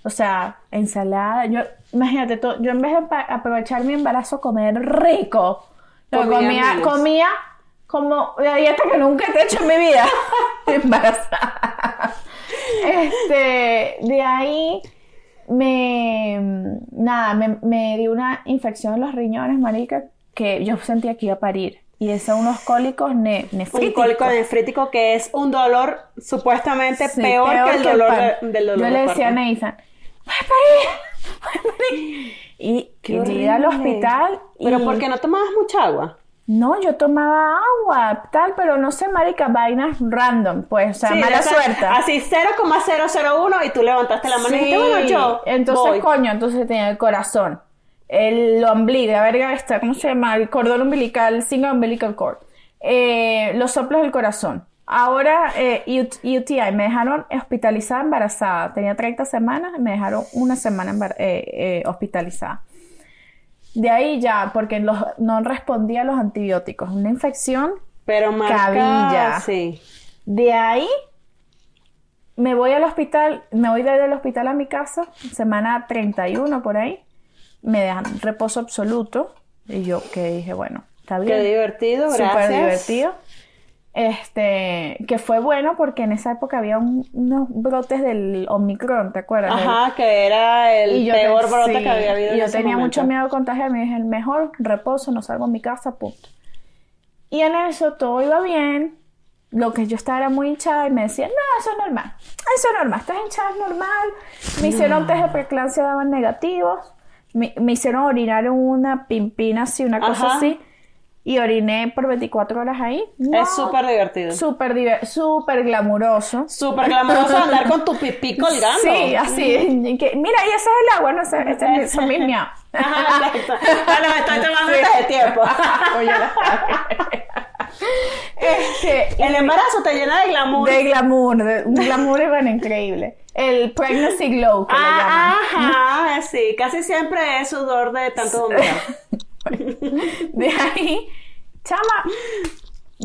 o sea, ensalada. Yo, imagínate, to- yo en vez de aprovechar mi embarazo, comer rico, no, Comía comía como la dieta que nunca he hecho en mi vida, embarazada. Este, de ahí me, nada, me, me dio una infección en los riñones, marica, que yo sentía que iba a parir. Y es unos cólicos ne- Un nefríticos. cólico nefrítico que es un dolor supuestamente Sí, peor, que el el dolor de- del dolor Yo le decía a. Nathan. Y llegué al hospital. Y... Pero porque no tomabas mucha agua. No, yo tomaba agua, tal, pero no sé, marica, vainas random, pues, o sea, Sí, mala suerte. Así 0,001 y tú levantaste la mano y dijiste, bueno, yo entonces, voy. coño, entonces tenía el corazón, el ombligo, la verga esta, ¿cómo se llama? El cordón umbilical, single umbilical cord, eh, los soplos del corazón. Ahora, eh, UT- UTI, me dejaron hospitalizada embarazada, tenía 30 semanas, me dejaron una semana eh, eh, hospitalizada. De ahí ya, porque los, no respondía a los antibióticos, una infección Pero marca, Cabilla. sí. de ahí me voy al hospital, me voy desde el hospital a mi casa, semana 31 por ahí, me dejan reposo absoluto y yo que dije, bueno, está bien. Qué divertido, gracias. Súper divertido. Este, que fue bueno porque en esa época había un- unos brotes del Omicron, ¿te acuerdas? Ajá, que era el peor te- brote que había habido y yo tenía momento. mucho miedo de contagiarme. Dije, el mejor reposo, no salgo a mi casa, punto. Y en eso todo iba bien. Lo que yo estaba era muy hinchada y me decían, no, eso es normal. Eso es normal. Estás hinchada, es normal. Me hicieron test de preeclampsia, daban negativos. Me, me hicieron orinar en una pimpina así, una cosa Ajá. así. Y oriné por 24 horas ahí. No, Es súper divertido. súper diver- súper glamuroso. Súper glamuroso andar con tu pipí colgando. Sí, así. que, mira, y ese es el agua, no sé, este es son mis miau. Ajá, exacto. Bueno, me estoy tomando antes de tiempo. Oye, la- este, El embarazo te llena de glamour. de glamour, de un glamour bueno, increíble. El pregnancy glow que Ah, le llaman. ajá, sí, casi siempre es sudor de tanto. De ahí, chama,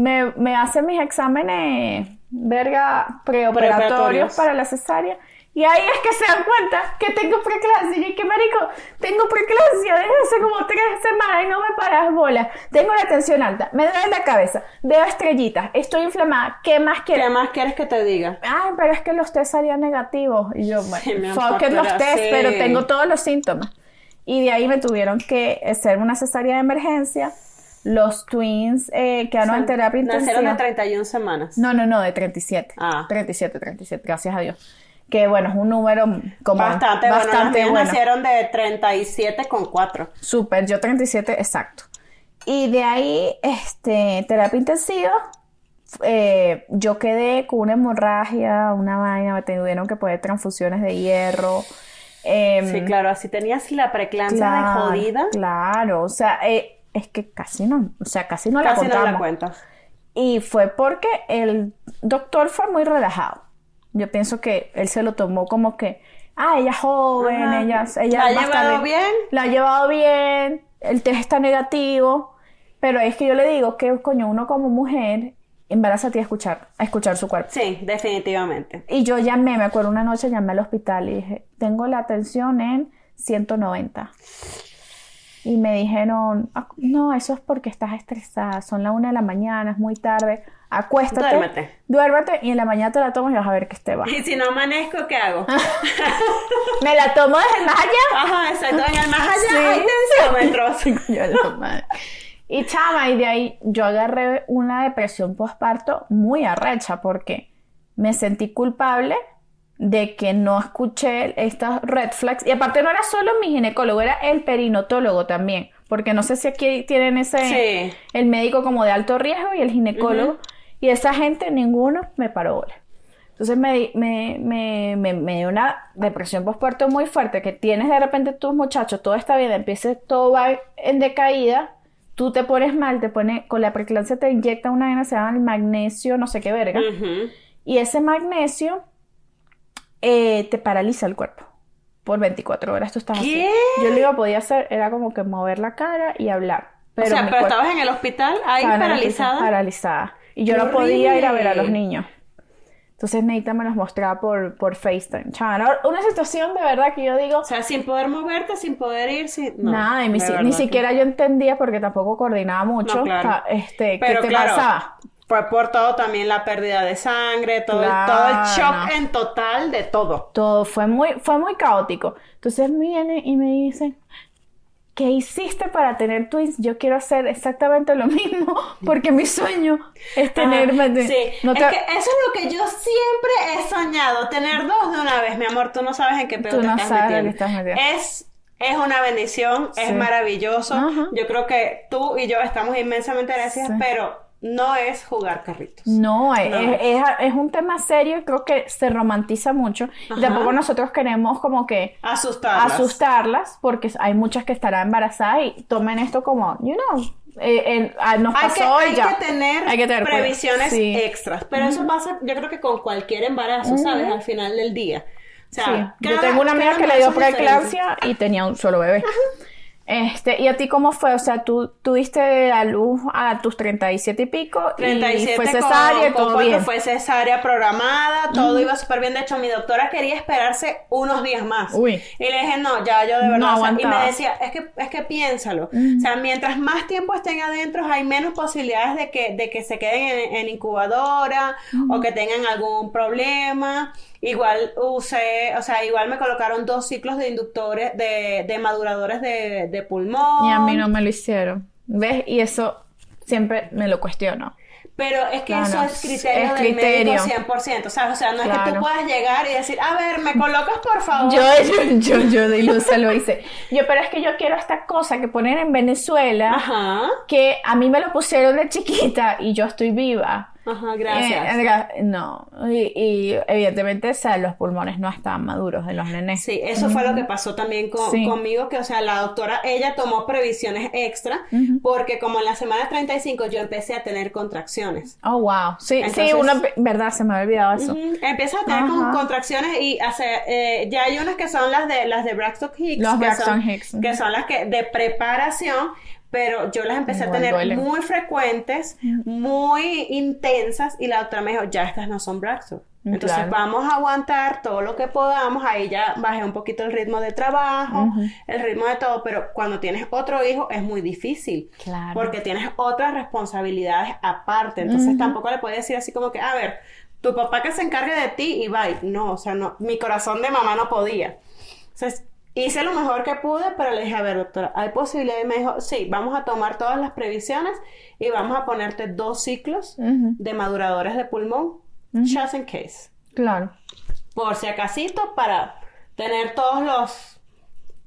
me, me hacen mis exámenes, verga, preoperatorios Preoperatorios. para la cesárea. Y ahí es que se dan cuenta que tengo preeclampsia. Y que marico, tengo preeclampsia desde hace como tres semanas y no me paras bola. Tengo la tensión alta, me duele la cabeza, veo estrellitas, estoy inflamada. ¿Qué más quieres? ¿Qué más quieres que te diga? Ay, pero es que los test salían negativos. Y yo, bueno, Sí, los test, sí. pero tengo todos los síntomas. Y de ahí me tuvieron que hacer una cesárea de emergencia. Los twins eh, quedaron en terapia Nacieron de intensiva. 31 semanas. No, no, no, de 37. Ah. 37, 37, gracias a Dios. Que bueno, es un número como Bastante, bastante bueno. nacieron de 37 con 4. Súper, yo 37, exacto. Y de ahí, este, terapia intensiva. eh, yo quedé con una hemorragia, una vaina, me tuvieron que poner transfusiones de hierro. em, Sí, claro, así tenías la claro, de jodida. Claro, o sea, eh, es que casi no, o sea, casi no la Casi no contamos. la cuentas. Y fue porque el doctor fue muy relajado. Yo pienso que él se lo tomó como que, ah, ella es joven, ella, ella ¿La ha llevado bien? La ha llevado bien, el test está negativo. Pero es que yo le digo que, coño, uno como mujer embarazate a escuchar, a escuchar su cuerpo. Sí, definitivamente. Y yo llamé, me acuerdo una noche, llamé al hospital y dije, tengo la atención en 190. Y me dijeron, "Ah, no, eso es porque estás estresada, son la una de la mañana, es muy tarde, acuéstate, Duérmete. duérmate y en la mañana te la tomas y vas a ver que te va. Y si no amanezco, ¿qué hago? me la tomo desde más allá. Ajá, exacto. En el más allá Sí. Yo la madre. Y chama, y de ahí yo agarré una depresión postparto muy arrecha porque me sentí culpable de que no escuché estas red flags. Y aparte no era solo mi ginecólogo, era el perinotólogo también. Porque no sé si aquí tienen ese, Sí. el médico como de alto riesgo y el ginecólogo. Y esa gente, ninguno me paró bola. Entonces me, me, me, me, me dio una depresión postparto muy fuerte, que tienes de repente tus muchachos, todo está bien, empieza todo va en decaída, tú te pones mal, te pone, con la preeclampsia te inyecta una vaina, se llama el magnesio, no sé qué verga, Ujú. y ese magnesio eh, te paraliza el cuerpo. Por 24 horas tú estás ¿Qué? así. Yo lo que podía hacer era como que mover la cara y hablar. Pero o sea, pero cuerpo- estabas en el hospital ahí paralizada. Paralizada. Y yo ¡Qué no podía ir a ver a los niños. Entonces Neita me los mostraba por, por FaceTime. Chaval, una situación de verdad que yo digo, O sea, sin poder moverte, sin poder ir, sin... no, nada, y mi- si- ni siquiera yo entendía porque tampoco coordinaba mucho. No, claro. ta- este, Pero ¿Qué te claro, pasaba? Fue por todo también la pérdida de sangre, todo, el, Claro. todo el shock en total de todo. Todo fue muy, fue muy caótico. Entonces viene y me dice, ¿qué hiciste para tener twins? Yo quiero hacer exactamente lo mismo porque mi sueño es tener... Ah, sí, no es te- que eso es lo que yo siempre he soñado, tener dos de una vez, mi amor, tú no sabes en qué peor Tú te no estás sabes metiendo. estás metiendo. Es, es una bendición, es maravilloso. Ajá. Yo creo que tú y yo estamos inmensamente agradecidas, Sí. pero no es jugar carritos. No, es, No. es- es- es un tema serio y creo que se romantiza mucho. Y Ajá. tampoco nosotros queremos como que Asustarlas. asustarlas porque hay muchas que estarán embarazadas y tomen esto como, you know, eh, eh, nos Hay que, pasó y hay ya. que tener Hay que tener previsiones Sí. extras, pero eso pasa yo creo que con cualquier embarazo, ¿sabes? Al final del día. O sea, Sí, yo tengo una amiga que le dio preeclampsia y tenía un solo bebé. Este, ¿y a ti cómo fue? O sea, tú tuviste a luz a tus 37 y pico 37 y fue con- cesárea y con todo cuatro bien. fue cesárea programada, todo iba súper bien. De hecho, mi doctora quería esperarse unos días más. Uy. Y le dije, no, ya yo de verdad. No o sea, y me decía, es que, es que piénsalo. O sea, mientras más tiempo estén adentro, hay menos posibilidades de que, de que se queden en, en incubadora o que tengan algún problema. Igual usé, o sea, igual me colocaron dos ciclos de inductores, de, de maduradores de, de pulmón. Y a mí no me lo hicieron. ¿Ves? Y eso siempre me lo cuestiono. Pero es que Claro, eso es criterio es del criterio. médico 100%, ¿sabes? O sea, no es que tú puedas llegar y decir, a ver, ¿me colocas por favor? Yo, yo, yo, yo de ilusa lo hice. Yo, pero es que yo quiero esta cosa que ponen en Venezuela, Ajá, que a mí me lo pusieron de chiquita y yo estoy viva. Ajá, gracias. Eh, gra- no, y, y evidentemente, o sea, los pulmones no estaban maduros de los nenes. Sí, eso fue lo que pasó también con- Sí. conmigo, que o sea, la doctora, ella tomó previsiones extra, porque como en la semana 35 yo empecé a tener contracciones. Oh, wow. Sí, sí, una, verdad, se me había olvidado eso. Ujú, Empiezas a tener con- contracciones y hace, eh, ya hay unas que son las de las de Braxton Hicks, Los que, Braxton son, Hicks, que son las que de preparación, pero yo las empecé a tener muy frecuentes, muy intensas y la doctora me dijo, ya estas no son Braxton. Entonces Claro. vamos a aguantar todo lo que podamos, ahí ya bajé un poquito el ritmo de trabajo, el ritmo de todo, pero cuando tienes otro hijo es muy difícil, Claro. porque tienes otras responsabilidades aparte, entonces tampoco le puedes decir así como que, a ver, tu papá que se encargue de ti y bye, no, o sea, no, mi corazón de mamá no podía. Entonces, hice lo mejor que pude, pero le dije, a ver, doctora, ¿hay posibilidad? Y me dijo, sí, vamos a tomar todas las previsiones y vamos a ponerte dos ciclos de maduradores de pulmón, just in case Claro. por si acasito para tener todos los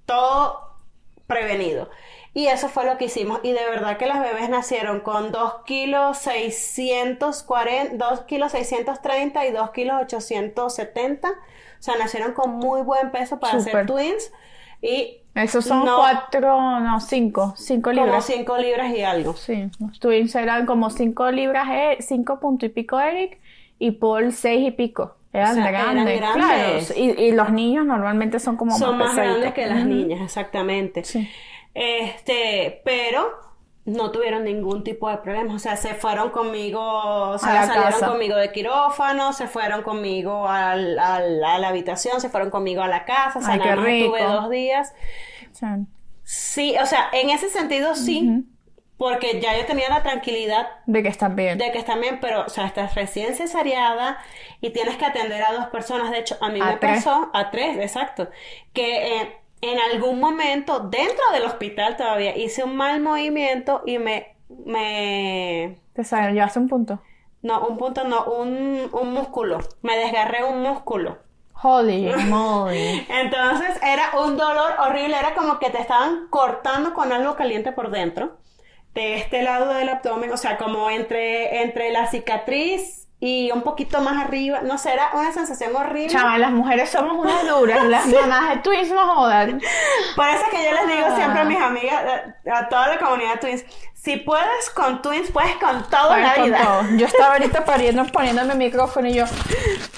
todo prevenido. Y eso fue lo que hicimos. Y de verdad que las bebés nacieron con 2 kilos 640 2 kilos 630 y 2 kilos 870 o sea nacieron con muy buen peso para Súper. ser twins Y Esos son No. cuatro, no, cinco, cinco como libras. 5 libras y algo. Sí, los twins eran como cinco libras, cinco punto y pico Eric y Paul seis y pico. Eran O sea, eran grandes, grandes. claro. Y, y los niños normalmente son como Son más pesaditos. grandes que las niñas, exactamente. Sí. Este, pero no tuvieron ningún tipo de problemas. O sea, se fueron conmigo, o sea, salieron casa. conmigo de quirófano, se fueron conmigo al- al- a la habitación, se fueron conmigo a la casa. O sea, Ay, nada qué más estuve rico. dos días. Sí. Sí, o sea, en ese sentido sí, porque ya yo tenía la tranquilidad De que están bien. de que están bien, pero, o sea, estás recién cesareada y tienes que atender a dos personas. De hecho, a mí A me tres. pasó, a tres, exacto, que eh, en algún momento dentro del hospital todavía hice un mal movimiento y me, me, Te sabes, llevaste un punto. no, un punto, no, un, un músculo, me desgarré un músculo. Holy moly. Entonces era un dolor horrible, era como que te estaban cortando con algo caliente por dentro, de este lado del abdomen, o sea, como entre, entre la cicatriz y un poquito más arriba, no sé, era una sensación horrible. Chama, las mujeres somos unas duras, las mamás de twins no jodan. Por eso que yo les digo siempre a Ah. mis amigas, a, a toda la comunidad Twins, si puedes con Twins, puedes con todo la Con vida. todo. Yo estaba ahorita pariendo, poniéndome el micrófono y yo,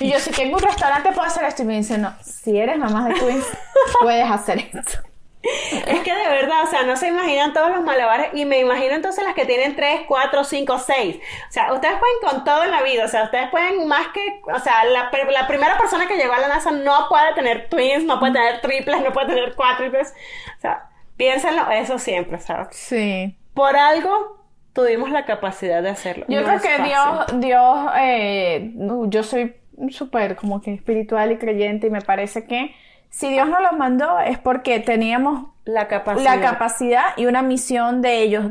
y yo, si tengo un restaurante puedo hacer esto. Y me dicen, no, si eres mamá de twins, puedes hacer esto. Es que de verdad, o sea, no se imaginan todos los malabares y me imagino entonces las que tienen 3, 4, 5, 6. O sea, ustedes pueden con todo en la vida, o sea, ustedes pueden más que, o sea, la, la primera persona que llegó a la NASA no puede tener twins, no puede tener triples, no puede tener cuádruples. O sea, piénsenlo, eso siempre, ¿sabes? Sí. Por algo tuvimos la capacidad de hacerlo. Yo No creo que fácil. Dios, Dios, eh, yo soy súper como que espiritual y creyente y me parece que si Dios nos los mandó es porque teníamos La capacidad. la capacidad y una misión de ellos,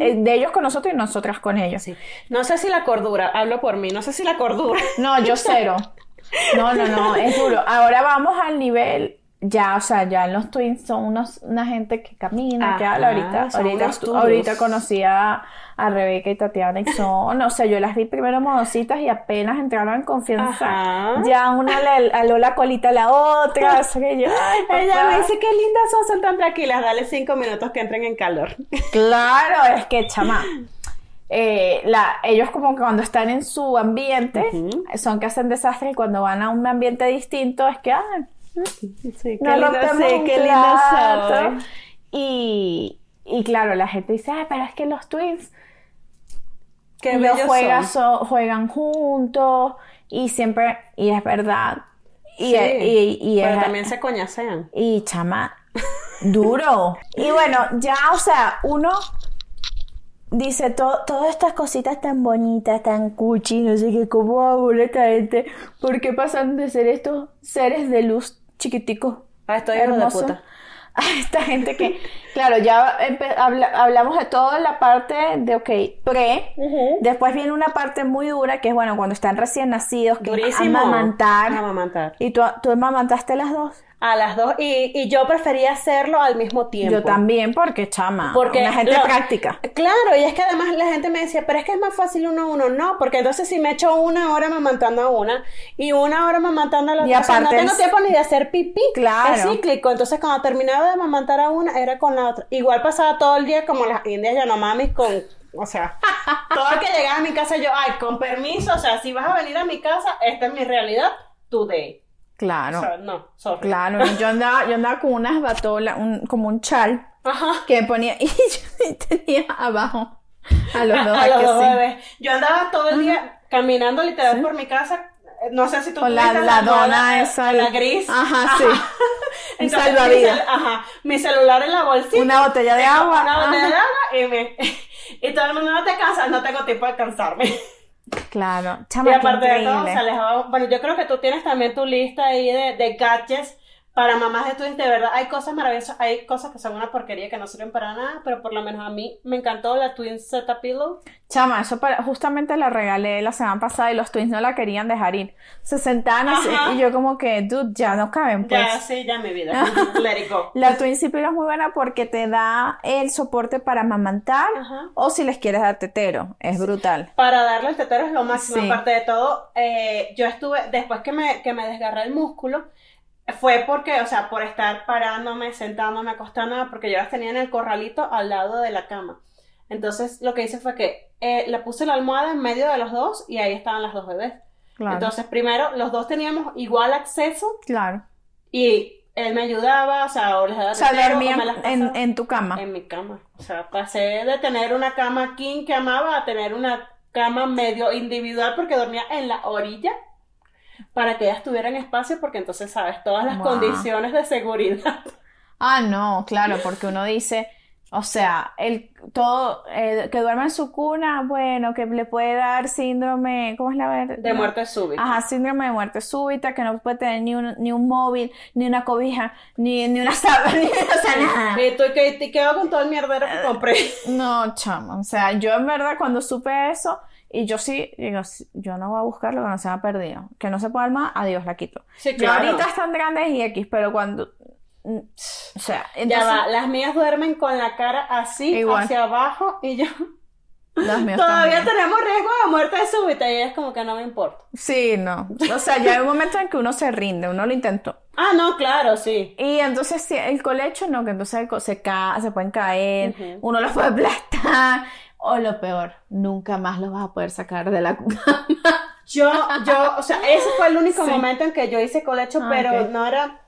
eh, de ellos con nosotros y nosotras con ellos. Sí. No sé si la cordura, hablo por mí, no sé si la cordura. No, yo cero. No, no, no, es duro. Ahora vamos al nivel, ya, o sea, ya los twins son unos, una gente que camina, que Ajá, habla ahorita. Ahorita, conocí a, a Rebeca y Tatiana y son, o sea, yo las vi primero modositas y apenas entraron en confianza. Ajá. Ya una le aló la colita a la otra, o sea, que yo, ay, Ella me dice, qué lindas son, son tan tranquilas, dale cinco minutos que entren en calor. Claro, es que, chama, eh, la, ellos como que cuando están en su ambiente, son que hacen desastre y cuando van a un ambiente distinto es que, ah, Sí, qué no un qué soy. Y, y claro, la gente dice, ay, pero es que los twins ellos bellos juegan, so- juegan juntos y siempre, y es verdad. Y, Sí, y, y pero es- también se coñacean. y chama, duro. Y bueno, ya, o sea, uno dice to- todas estas cositas tan bonitas, tan cuchi, no sé qué, cómo aburre esta gente, ¿por qué pasan de ser estos seres de luz chiquiticos? Ah, estoy hijo de hermosos, puta. A esta gente que, claro, ya habla- hablamos de toda la parte de, ok, pre, después viene una parte muy dura que es, bueno, cuando están recién nacidos, que Durísimo. amamantar. Amamantar. ¿Y tú, tú amamantaste las dos? A las dos. Y, y yo prefería hacerlo al mismo tiempo. Yo también, porque chama, Porque una gente lo- práctica. Claro, y es que además la gente me decía, pero es que es más fácil uno a uno. No, porque entonces si me echo una hora mamantando a una y una hora mamantando a la Y otra, o sea, no aparte tengo es- tiempo ni de hacer pipí. Claro. Es cíclico. Entonces cuando terminaba de mamantar a una, era con la otra. Igual pasaba todo el día como las indias Yanomamis con... O sea, todo el que llegaba a mi casa yo, ay, con permiso, o sea, si vas a venir a mi casa, esta es mi realidad today. Claro, O sea, no, sorry. claro. Yo andaba, yo andaba con unas batolas, un, como un chal Ajá. que ponía y yo tenía abajo a los dos. a ¿a los dos sí? bebés. Yo andaba todo el día caminando literal por mi casa. Eh, No sé si tú Con la, tuviste la dona esa. la gris. Ajá, sí. Entonces, salvavidas. Mi, ajá, mi celular en la bolsita. Una botella de agua. Una botella Ajá. de agua y me... Y todo el mundo no te cansas, no tengo tiempo de cansarme. Claro, Y chama, qué aparte de todo, se alejaba. Bueno, yo creo que tú tienes también tu lista ahí de, de gadgets para mamás de twins. De verdad, hay cosas maravillosas, hay cosas que son una porquería que no sirven para nada, pero por lo menos a mí me encantó la Twin Zeta Pillow. Chama, eso para- justamente la regalé la semana pasada y los twins no la querían dejar ir. Se sentaban así y yo como que, dude, ya no caben, pues. Ya, sí, ya mi vida. Let it go. La Twin Pillow es muy buena porque te da el soporte para amamantar Ajá. o si les quieres dar tetero. Es brutal. Para darle el tetero es lo máximo. Sí. Aparte de todo, eh, yo estuve, después que me, que me desgarré el músculo, fue porque, o sea, por estar parándome, sentándome, acostándome, porque yo las tenía en el corralito al lado de la cama. Entonces, lo que hice fue que eh, le puse la almohada en medio de los dos y ahí estaban las dos bebés. Claro. Entonces, primero, los dos teníamos igual acceso claro. y él me ayudaba, o sea, o les daba O sea, tetero, o dormía me las en, en tu cama. En mi cama. O sea, pasé de tener una cama king que amaba a tener una cama medio individual porque dormía en la orilla para que ellas tuvieran espacio porque entonces, sabes, todas las Wow. condiciones de seguridad. Ah, no, claro, porque uno dice, o sea, el todo eh, que duerma en su cuna, bueno, que le puede dar síndrome, ¿cómo es la verdad? De muerte súbita. Ajá, síndrome de muerte súbita, que no puede tener ni un, ni un móvil, ni una cobija, ni, ni una sábana, ni, o sea, nada. Y tú, ¿qué, te quedo con todo el mierdero que compré? No, chama, o sea, yo en verdad cuando supe eso, y yo sí, digo, yo no voy a buscar lo que no se me ha perdido. Que no se puede armar, adiós, la quito. Sí, Ya claro. ahorita están grandes y X, pero cuando, mm, o sea, Ya entonces, va, las mías duermen con la cara así, Igual. hacia abajo, y yo... los míos Todavía también. tenemos riesgo de muerte súbita, y es como que no me importa. Sí, no. O sea, ya hay un momento en que uno se rinde, uno lo intentó. Ah, no, claro, sí. Y entonces el colecho no, que entonces se, ca se pueden caer, uno los puede aplastar, o lo peor, nunca más los vas a poder sacar de la cama. Yo, yo, o sea, ese fue el único Sí. momento en que yo hice colecho, Ah, pero no era,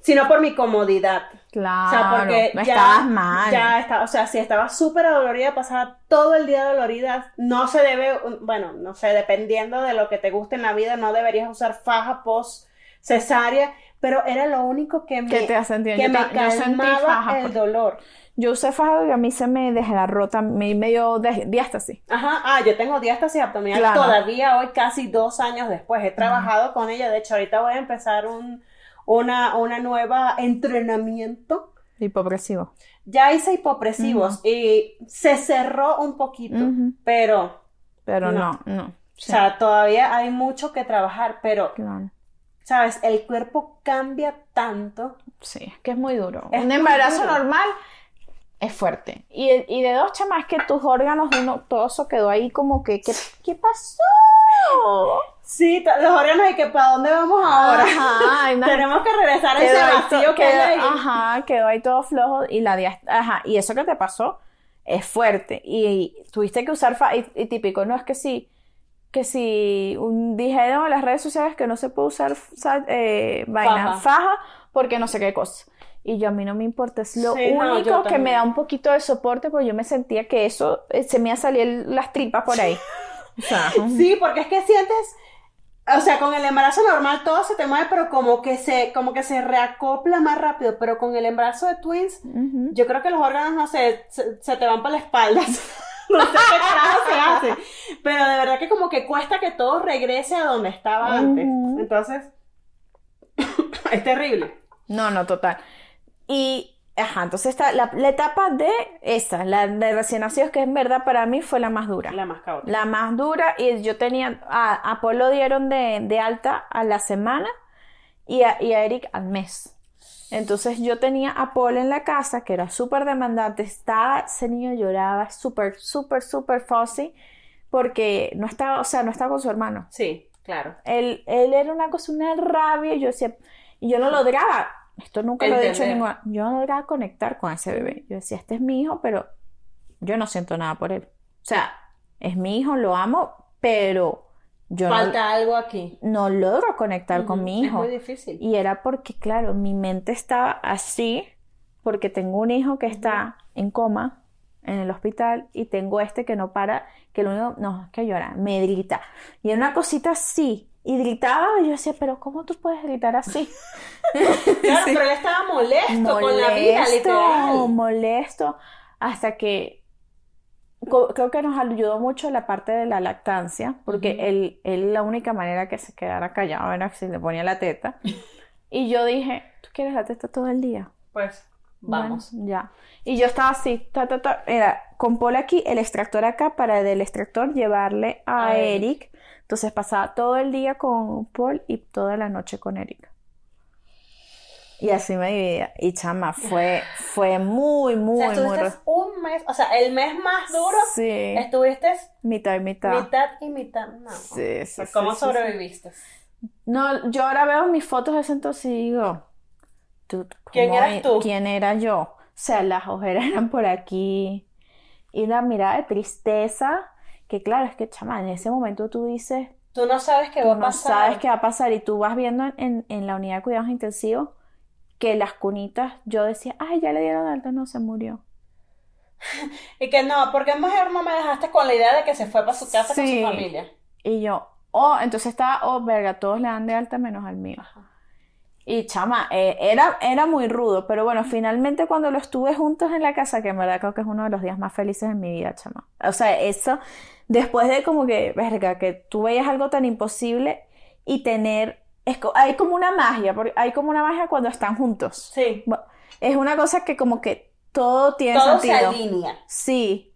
sino por mi comodidad. Claro, O sea, porque ya, estabas mal. ya estaba, o sea, si estaba súper dolorida, pasaba todo el día dolorida, no se debe, bueno, no sé, dependiendo de lo que te guste en la vida, no deberías usar faja post cesárea, pero era lo único que me, ¿Qué te que me calmaba faja, el dolor. Yo usé faja y a mí se me desgarró también, medio de diástasis. Ajá, ah, yo tengo diástasis abdominal Claro. todavía hoy, casi dos años después. He trabajado con ella, de hecho, ahorita voy a empezar un, una, una nueva entrenamiento. Hipopresivo. Ya hice hipopresivos y se cerró un poquito, pero, Pero No. no, no. o sea, todavía hay mucho que trabajar, pero, Claro. ¿sabes? El cuerpo cambia tanto. Sí, es que es muy duro. Es un embarazo duro. normal es fuerte. Y, y de dos chamas que tus órganos de uno, todo eso quedó ahí como que, ¿qué, qué pasó? Sí, los órganos y que para dónde vamos ahora. Ajá, no. Tenemos que regresar a ese vacío to- que hay quedó- ahí. Ajá, quedó ahí todo flojo y la ajá, y eso que te pasó es fuerte y, tuviste que usar fa- y, y típico, no es que sí, que si un, dijeron en las redes sociales que no se puede usar sa- eh, vaina, Faja. faja, porque no sé qué cosa. Y yo a mí no me importa, es lo Sí, no, yo único que me da un poquito de soporte porque yo me sentía que eso eh, se me iba a salir las tripas por ahí. O sea, Sí, porque es que sientes, o sea, con el embarazo normal todo se te mueve, pero como que se, como que se reacopla más rápido, pero con el embarazo de twins, yo creo que los órganos, no sé, se, se te van para la espalda. No sé qué carajo se hace, pero de verdad que como que cuesta que todo regrese a donde estaba antes. Entonces, es terrible. No, no, total. Y, ajá, entonces está la, la etapa de esa, la de recién nacidos, que en verdad para mí fue la más dura. La más caótica. La más dura, y yo tenía, a, a lo dieron de, de alta a la semana y a, y a Eric al mes. Entonces yo tenía a Paul en la casa, que era súper demandante, estaba, ese niño lloraba, súper, súper, súper fussy, porque no estaba, o sea, no estaba con su hermano. Sí, claro. Él, él era una cosa, una rabia, y yo decía, y yo no lograba, esto nunca lo he dicho ninguna, yo no lograba conectar con ese bebé. Yo decía, este es mi hijo, pero yo no siento nada por él. O sea, es mi hijo, lo amo, pero yo no, Falta algo aquí. no logro conectar con mi hijo. Es muy difícil. Y era porque, claro, mi mente estaba así, porque tengo un hijo que está en coma en el hospital y tengo este que no para, que lo único, no, es que llora, me grita. Y era una cosita así. Y gritaba, y yo decía, pero ¿cómo tú puedes gritar así? Claro, pero él estaba molesto, con la vida, Molesto, literal. molesto, hasta que creo que nos ayudó mucho la parte de la lactancia, porque Ujú. él, él la única manera que se quedara callado era si le ponía la teta. Y yo dije, ¿tú quieres la teta todo el día? Pues, vamos. Bueno, ya. Y yo estaba así, ta, ta, ta, era con Paul aquí, el extractor acá, para del extractor llevarle a A Eric. Entonces pasaba todo el día con Paul y toda la noche con Eric. Y así me dividía. Y chama, fue, fue muy, o muy, sea, muy... estuviste re- un mes, o sea, el mes más duro, Sí, estuviste mitad y mitad. mitad y mitad. No. Sí, sí, sí, ¿Cómo sí, sobreviviste? No, yo ahora veo mis fotos de ese entonces y digo, ¿tú, ¿Quién eras e- tú? ¿Quién era yo? O sea, las ojeras eran por aquí y una mirada de tristeza, que claro, es que chama, en ese momento tú dices, Tú no sabes qué va a no pasar. sabes qué va a pasar y tú vas viendo en, en, en la unidad de cuidados intensivos que las cunitas, yo decía, ay, ya le dieron alta, no se murió. Y que no, porque mejor no me dejaste con la idea de que se fue para su casa con su familia. Y yo, oh, entonces estaba, oh, verga, todos le dan de alta menos al mío. Y chama, eh, era, era muy rudo, pero bueno, finalmente cuando lo estuve juntos en la casa, que en verdad creo que es uno de los días más felices de mi vida, chama. O sea, eso, después de como que, verga, que tú veías algo tan imposible y tener, es, hay como una magia, porque hay como una magia cuando están juntos. Sí. Es una cosa que como que todo tiene Todo se sentido. alinea. Sí.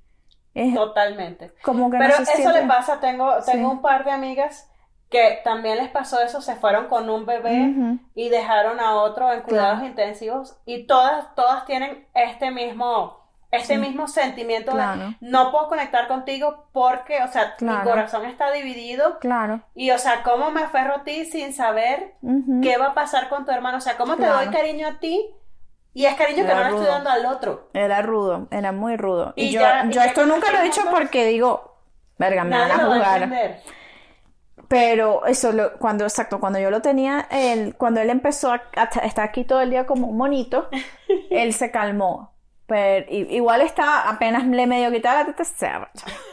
Es Totalmente. como que Pero se eso le pasa, tengo, tengo Sí. un par de amigas que también les pasó eso, se fueron con un bebé y dejaron a otro en cuidados Claro. intensivos y todas, todas tienen este mismo, este Sí. mismo sentimiento Claro. de no puedo conectar contigo porque, o sea, mi Claro. corazón está dividido Claro. y, o sea, cómo me aferro a ti sin saber Ujú. qué va a pasar con tu hermano, o sea, cómo te Claro. doy cariño a ti y es cariño que Era no le estoy dando al otro. Era rudo, era muy rudo. Y, Y yo, ya- y yo ya esto nunca lo he dicho porque digo, verga, me van a a jugar. entender. Pero eso, lo- cuando, exacto, cuando yo lo tenía, él, cuando él empezó a, a estar aquí todo el día como un monito, él se calmó. Pero igual estaba, apenas le medio quitaba la teta, se.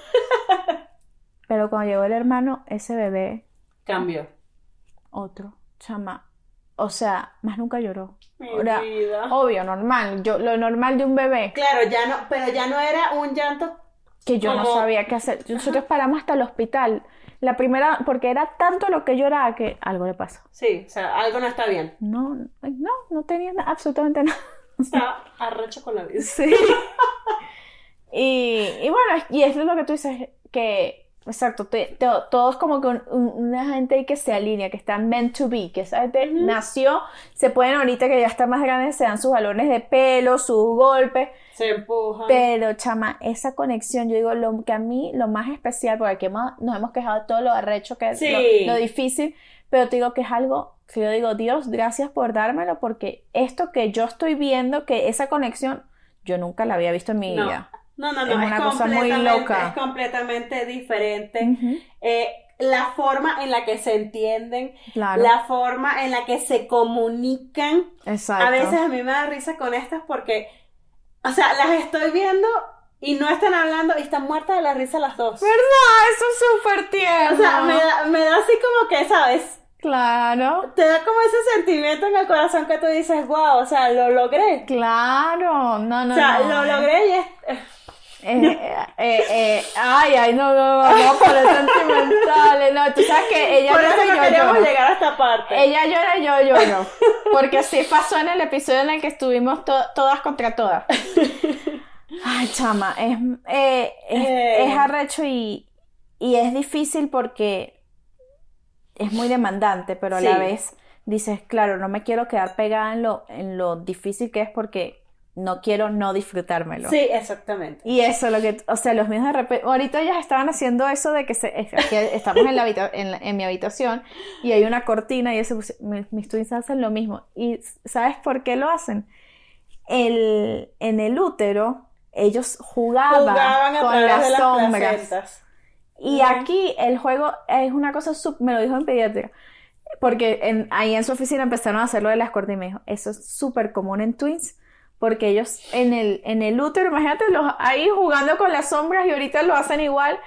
Pero cuando llegó el hermano, ese bebé, Cambio. otro, chama, o sea, más nunca lloró. Mi vida. obvio, normal, yo, lo normal de un bebé. Claro, ya no, pero ya no era un llanto. que yo no sabía qué hacer. Nosotros paramos hasta el hospital. La primera, porque era tanto lo que lloraba que algo le pasó. Sí, o sea, algo no está bien. No, no, no tenía absolutamente nada. Está arrecho con la vida. Sí. y, y bueno, y eso es lo que tú dices, que, exacto, te- te- todos como que un- un- una gente que se alinea, que está meant to be, que esa gente nació, se pueden ahorita que ya está más grande, se dan sus balones de pelo, sus golpes, Se empuja. Pero, chama, esa conexión, yo digo, lo que a mí, lo más especial, porque aquí hemos- nos hemos quejado de todo lo arrecho que es, Sí. lo, lo difícil, pero te digo que es algo que yo digo, Dios, gracias por dármelo, porque esto que yo estoy viendo, que esa conexión, yo nunca la había visto en mi No. vida. No, no, no, Es es, una cosa muy loca. es completamente diferente. Ujú, Eh, la forma en la que se entienden, Claro, la forma en la que se comunican. exacto. A veces a mí me da risa con estas porque, o sea, las estoy viendo y no están hablando y están muertas de la risa las dos. ¿Verdad? Eso es súper tierno. O sea, me da, me da así como que, ¿sabes? Claro, Te da como ese sentimiento en el corazón que tú dices, wow, o sea, lo logré. claro. No, no, o sea, no. lo logré y es... Eh, eh, eh, ay, ay, no, no, no, vamos a poner sentimentales. No, tú sabes que ella Por llora eso y no yo queríamos lloro. llegar a esta parte. Ella llora y yo lloro. Porque así pasó en el episodio en el que estuvimos to- todas contra todas. Ay, chama, es, eh, es, Eh. es arrecho y, y es difícil porque es muy demandante, pero a la vez dices, claro, no me quiero quedar pegada en lo, en lo difícil que es porque no quiero no disfrutármelo. Sí, exactamente. Y eso, lo que, o sea, los míos de repente, ahorita ellas estaban haciendo eso de que, se, que estamos en, la habita- en, la- en mi habitación y hay una cortina y eso, pues, mi- mis twins hacen lo mismo. ¿Y sabes por qué lo hacen? El, en el útero, ellos jugaban, Jugaban a con las de las sombras. placentas. Y aquí el juego es una cosa, sup- me lo dijo en pediatría, porque en- ahí en su oficina empezaron a hacer lo de las cortinas y me dijo, eso es súper común en twins, porque ellos en el, en el útero, imagínate, los ahí jugando con las sombras y ahorita lo hacen igual,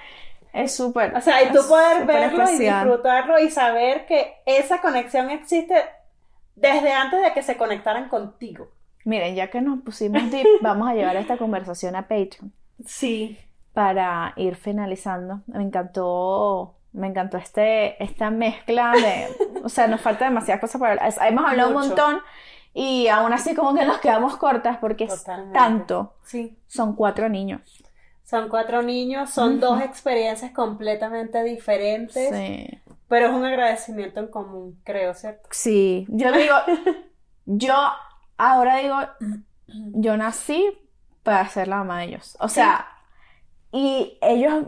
es súper. O sea, y tú poder verlo y disfrutarlo y saber que esa conexión existe desde antes de que se conectaran contigo. Miren, ya que nos pusimos deep, vamos a llevar esta conversación a Patreon Sí. Para ir finalizando. Me encantó, me encantó este, esta mezcla de, o sea, nos falta demasiadas cosas para hablar. Hemos hablado un montón y aún así como que nos quedamos cortas porque es tanto. Sí. Son cuatro niños. Son cuatro niños, son dos experiencias completamente diferentes, Sí. pero es un agradecimiento en común, creo, ¿cierto? Sí, yo digo, yo ahora digo, yo nací para ser la mamá de ellos. O sea, y ellos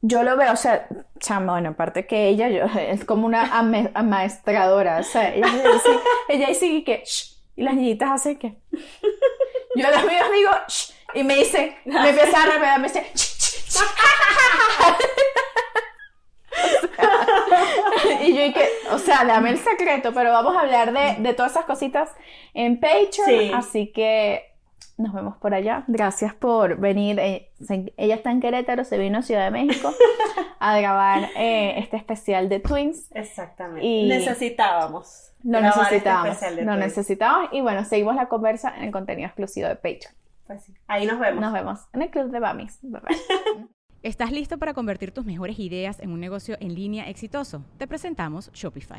yo lo veo, o sea, chama, bueno, aparte que ella, yo, es como una amaestradora, o sea, ella, ella dice que, shh, y las niñitas hacen que, yo a las mías digo, shh, y me dice, me empieza a repetir, me dice, y yo que, o sea, dame el secreto, pero vamos a hablar de, de todas esas cositas en Patreon, así que nos vemos por allá. Gracias por venir. Eh, ella está en Querétaro, se vino a Ciudad de México a grabar eh, este especial de Twins. Exactamente. Y necesitábamos. Lo este necesitábamos. lo necesitábamos. Y bueno, seguimos la conversa en el contenido exclusivo de Patreon. Pues sí. Ahí nos vemos. Nos vemos en el Club de Bamis. ¿Estás listo para convertir tus mejores ideas en un negocio en línea exitoso? Te presentamos Shopify.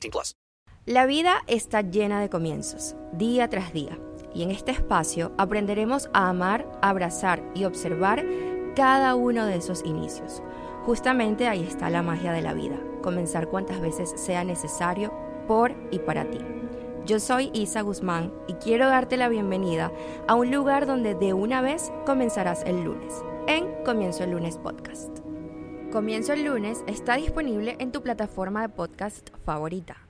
18 plus. La vida está llena de comienzos, día tras día. y en este espacio aprenderemos a amar, abrazar y observar cada uno de esos inicios. Justamente ahí está la magia de la vida, comenzar cuantas veces sea necesario por y para ti. Yo soy Isa Guzmán y quiero darte la bienvenida a un lugar donde de una vez comenzarás el lunes, en Comienzo el lunes podcast. Comienzo el lunes está disponible en tu plataforma de podcast favorita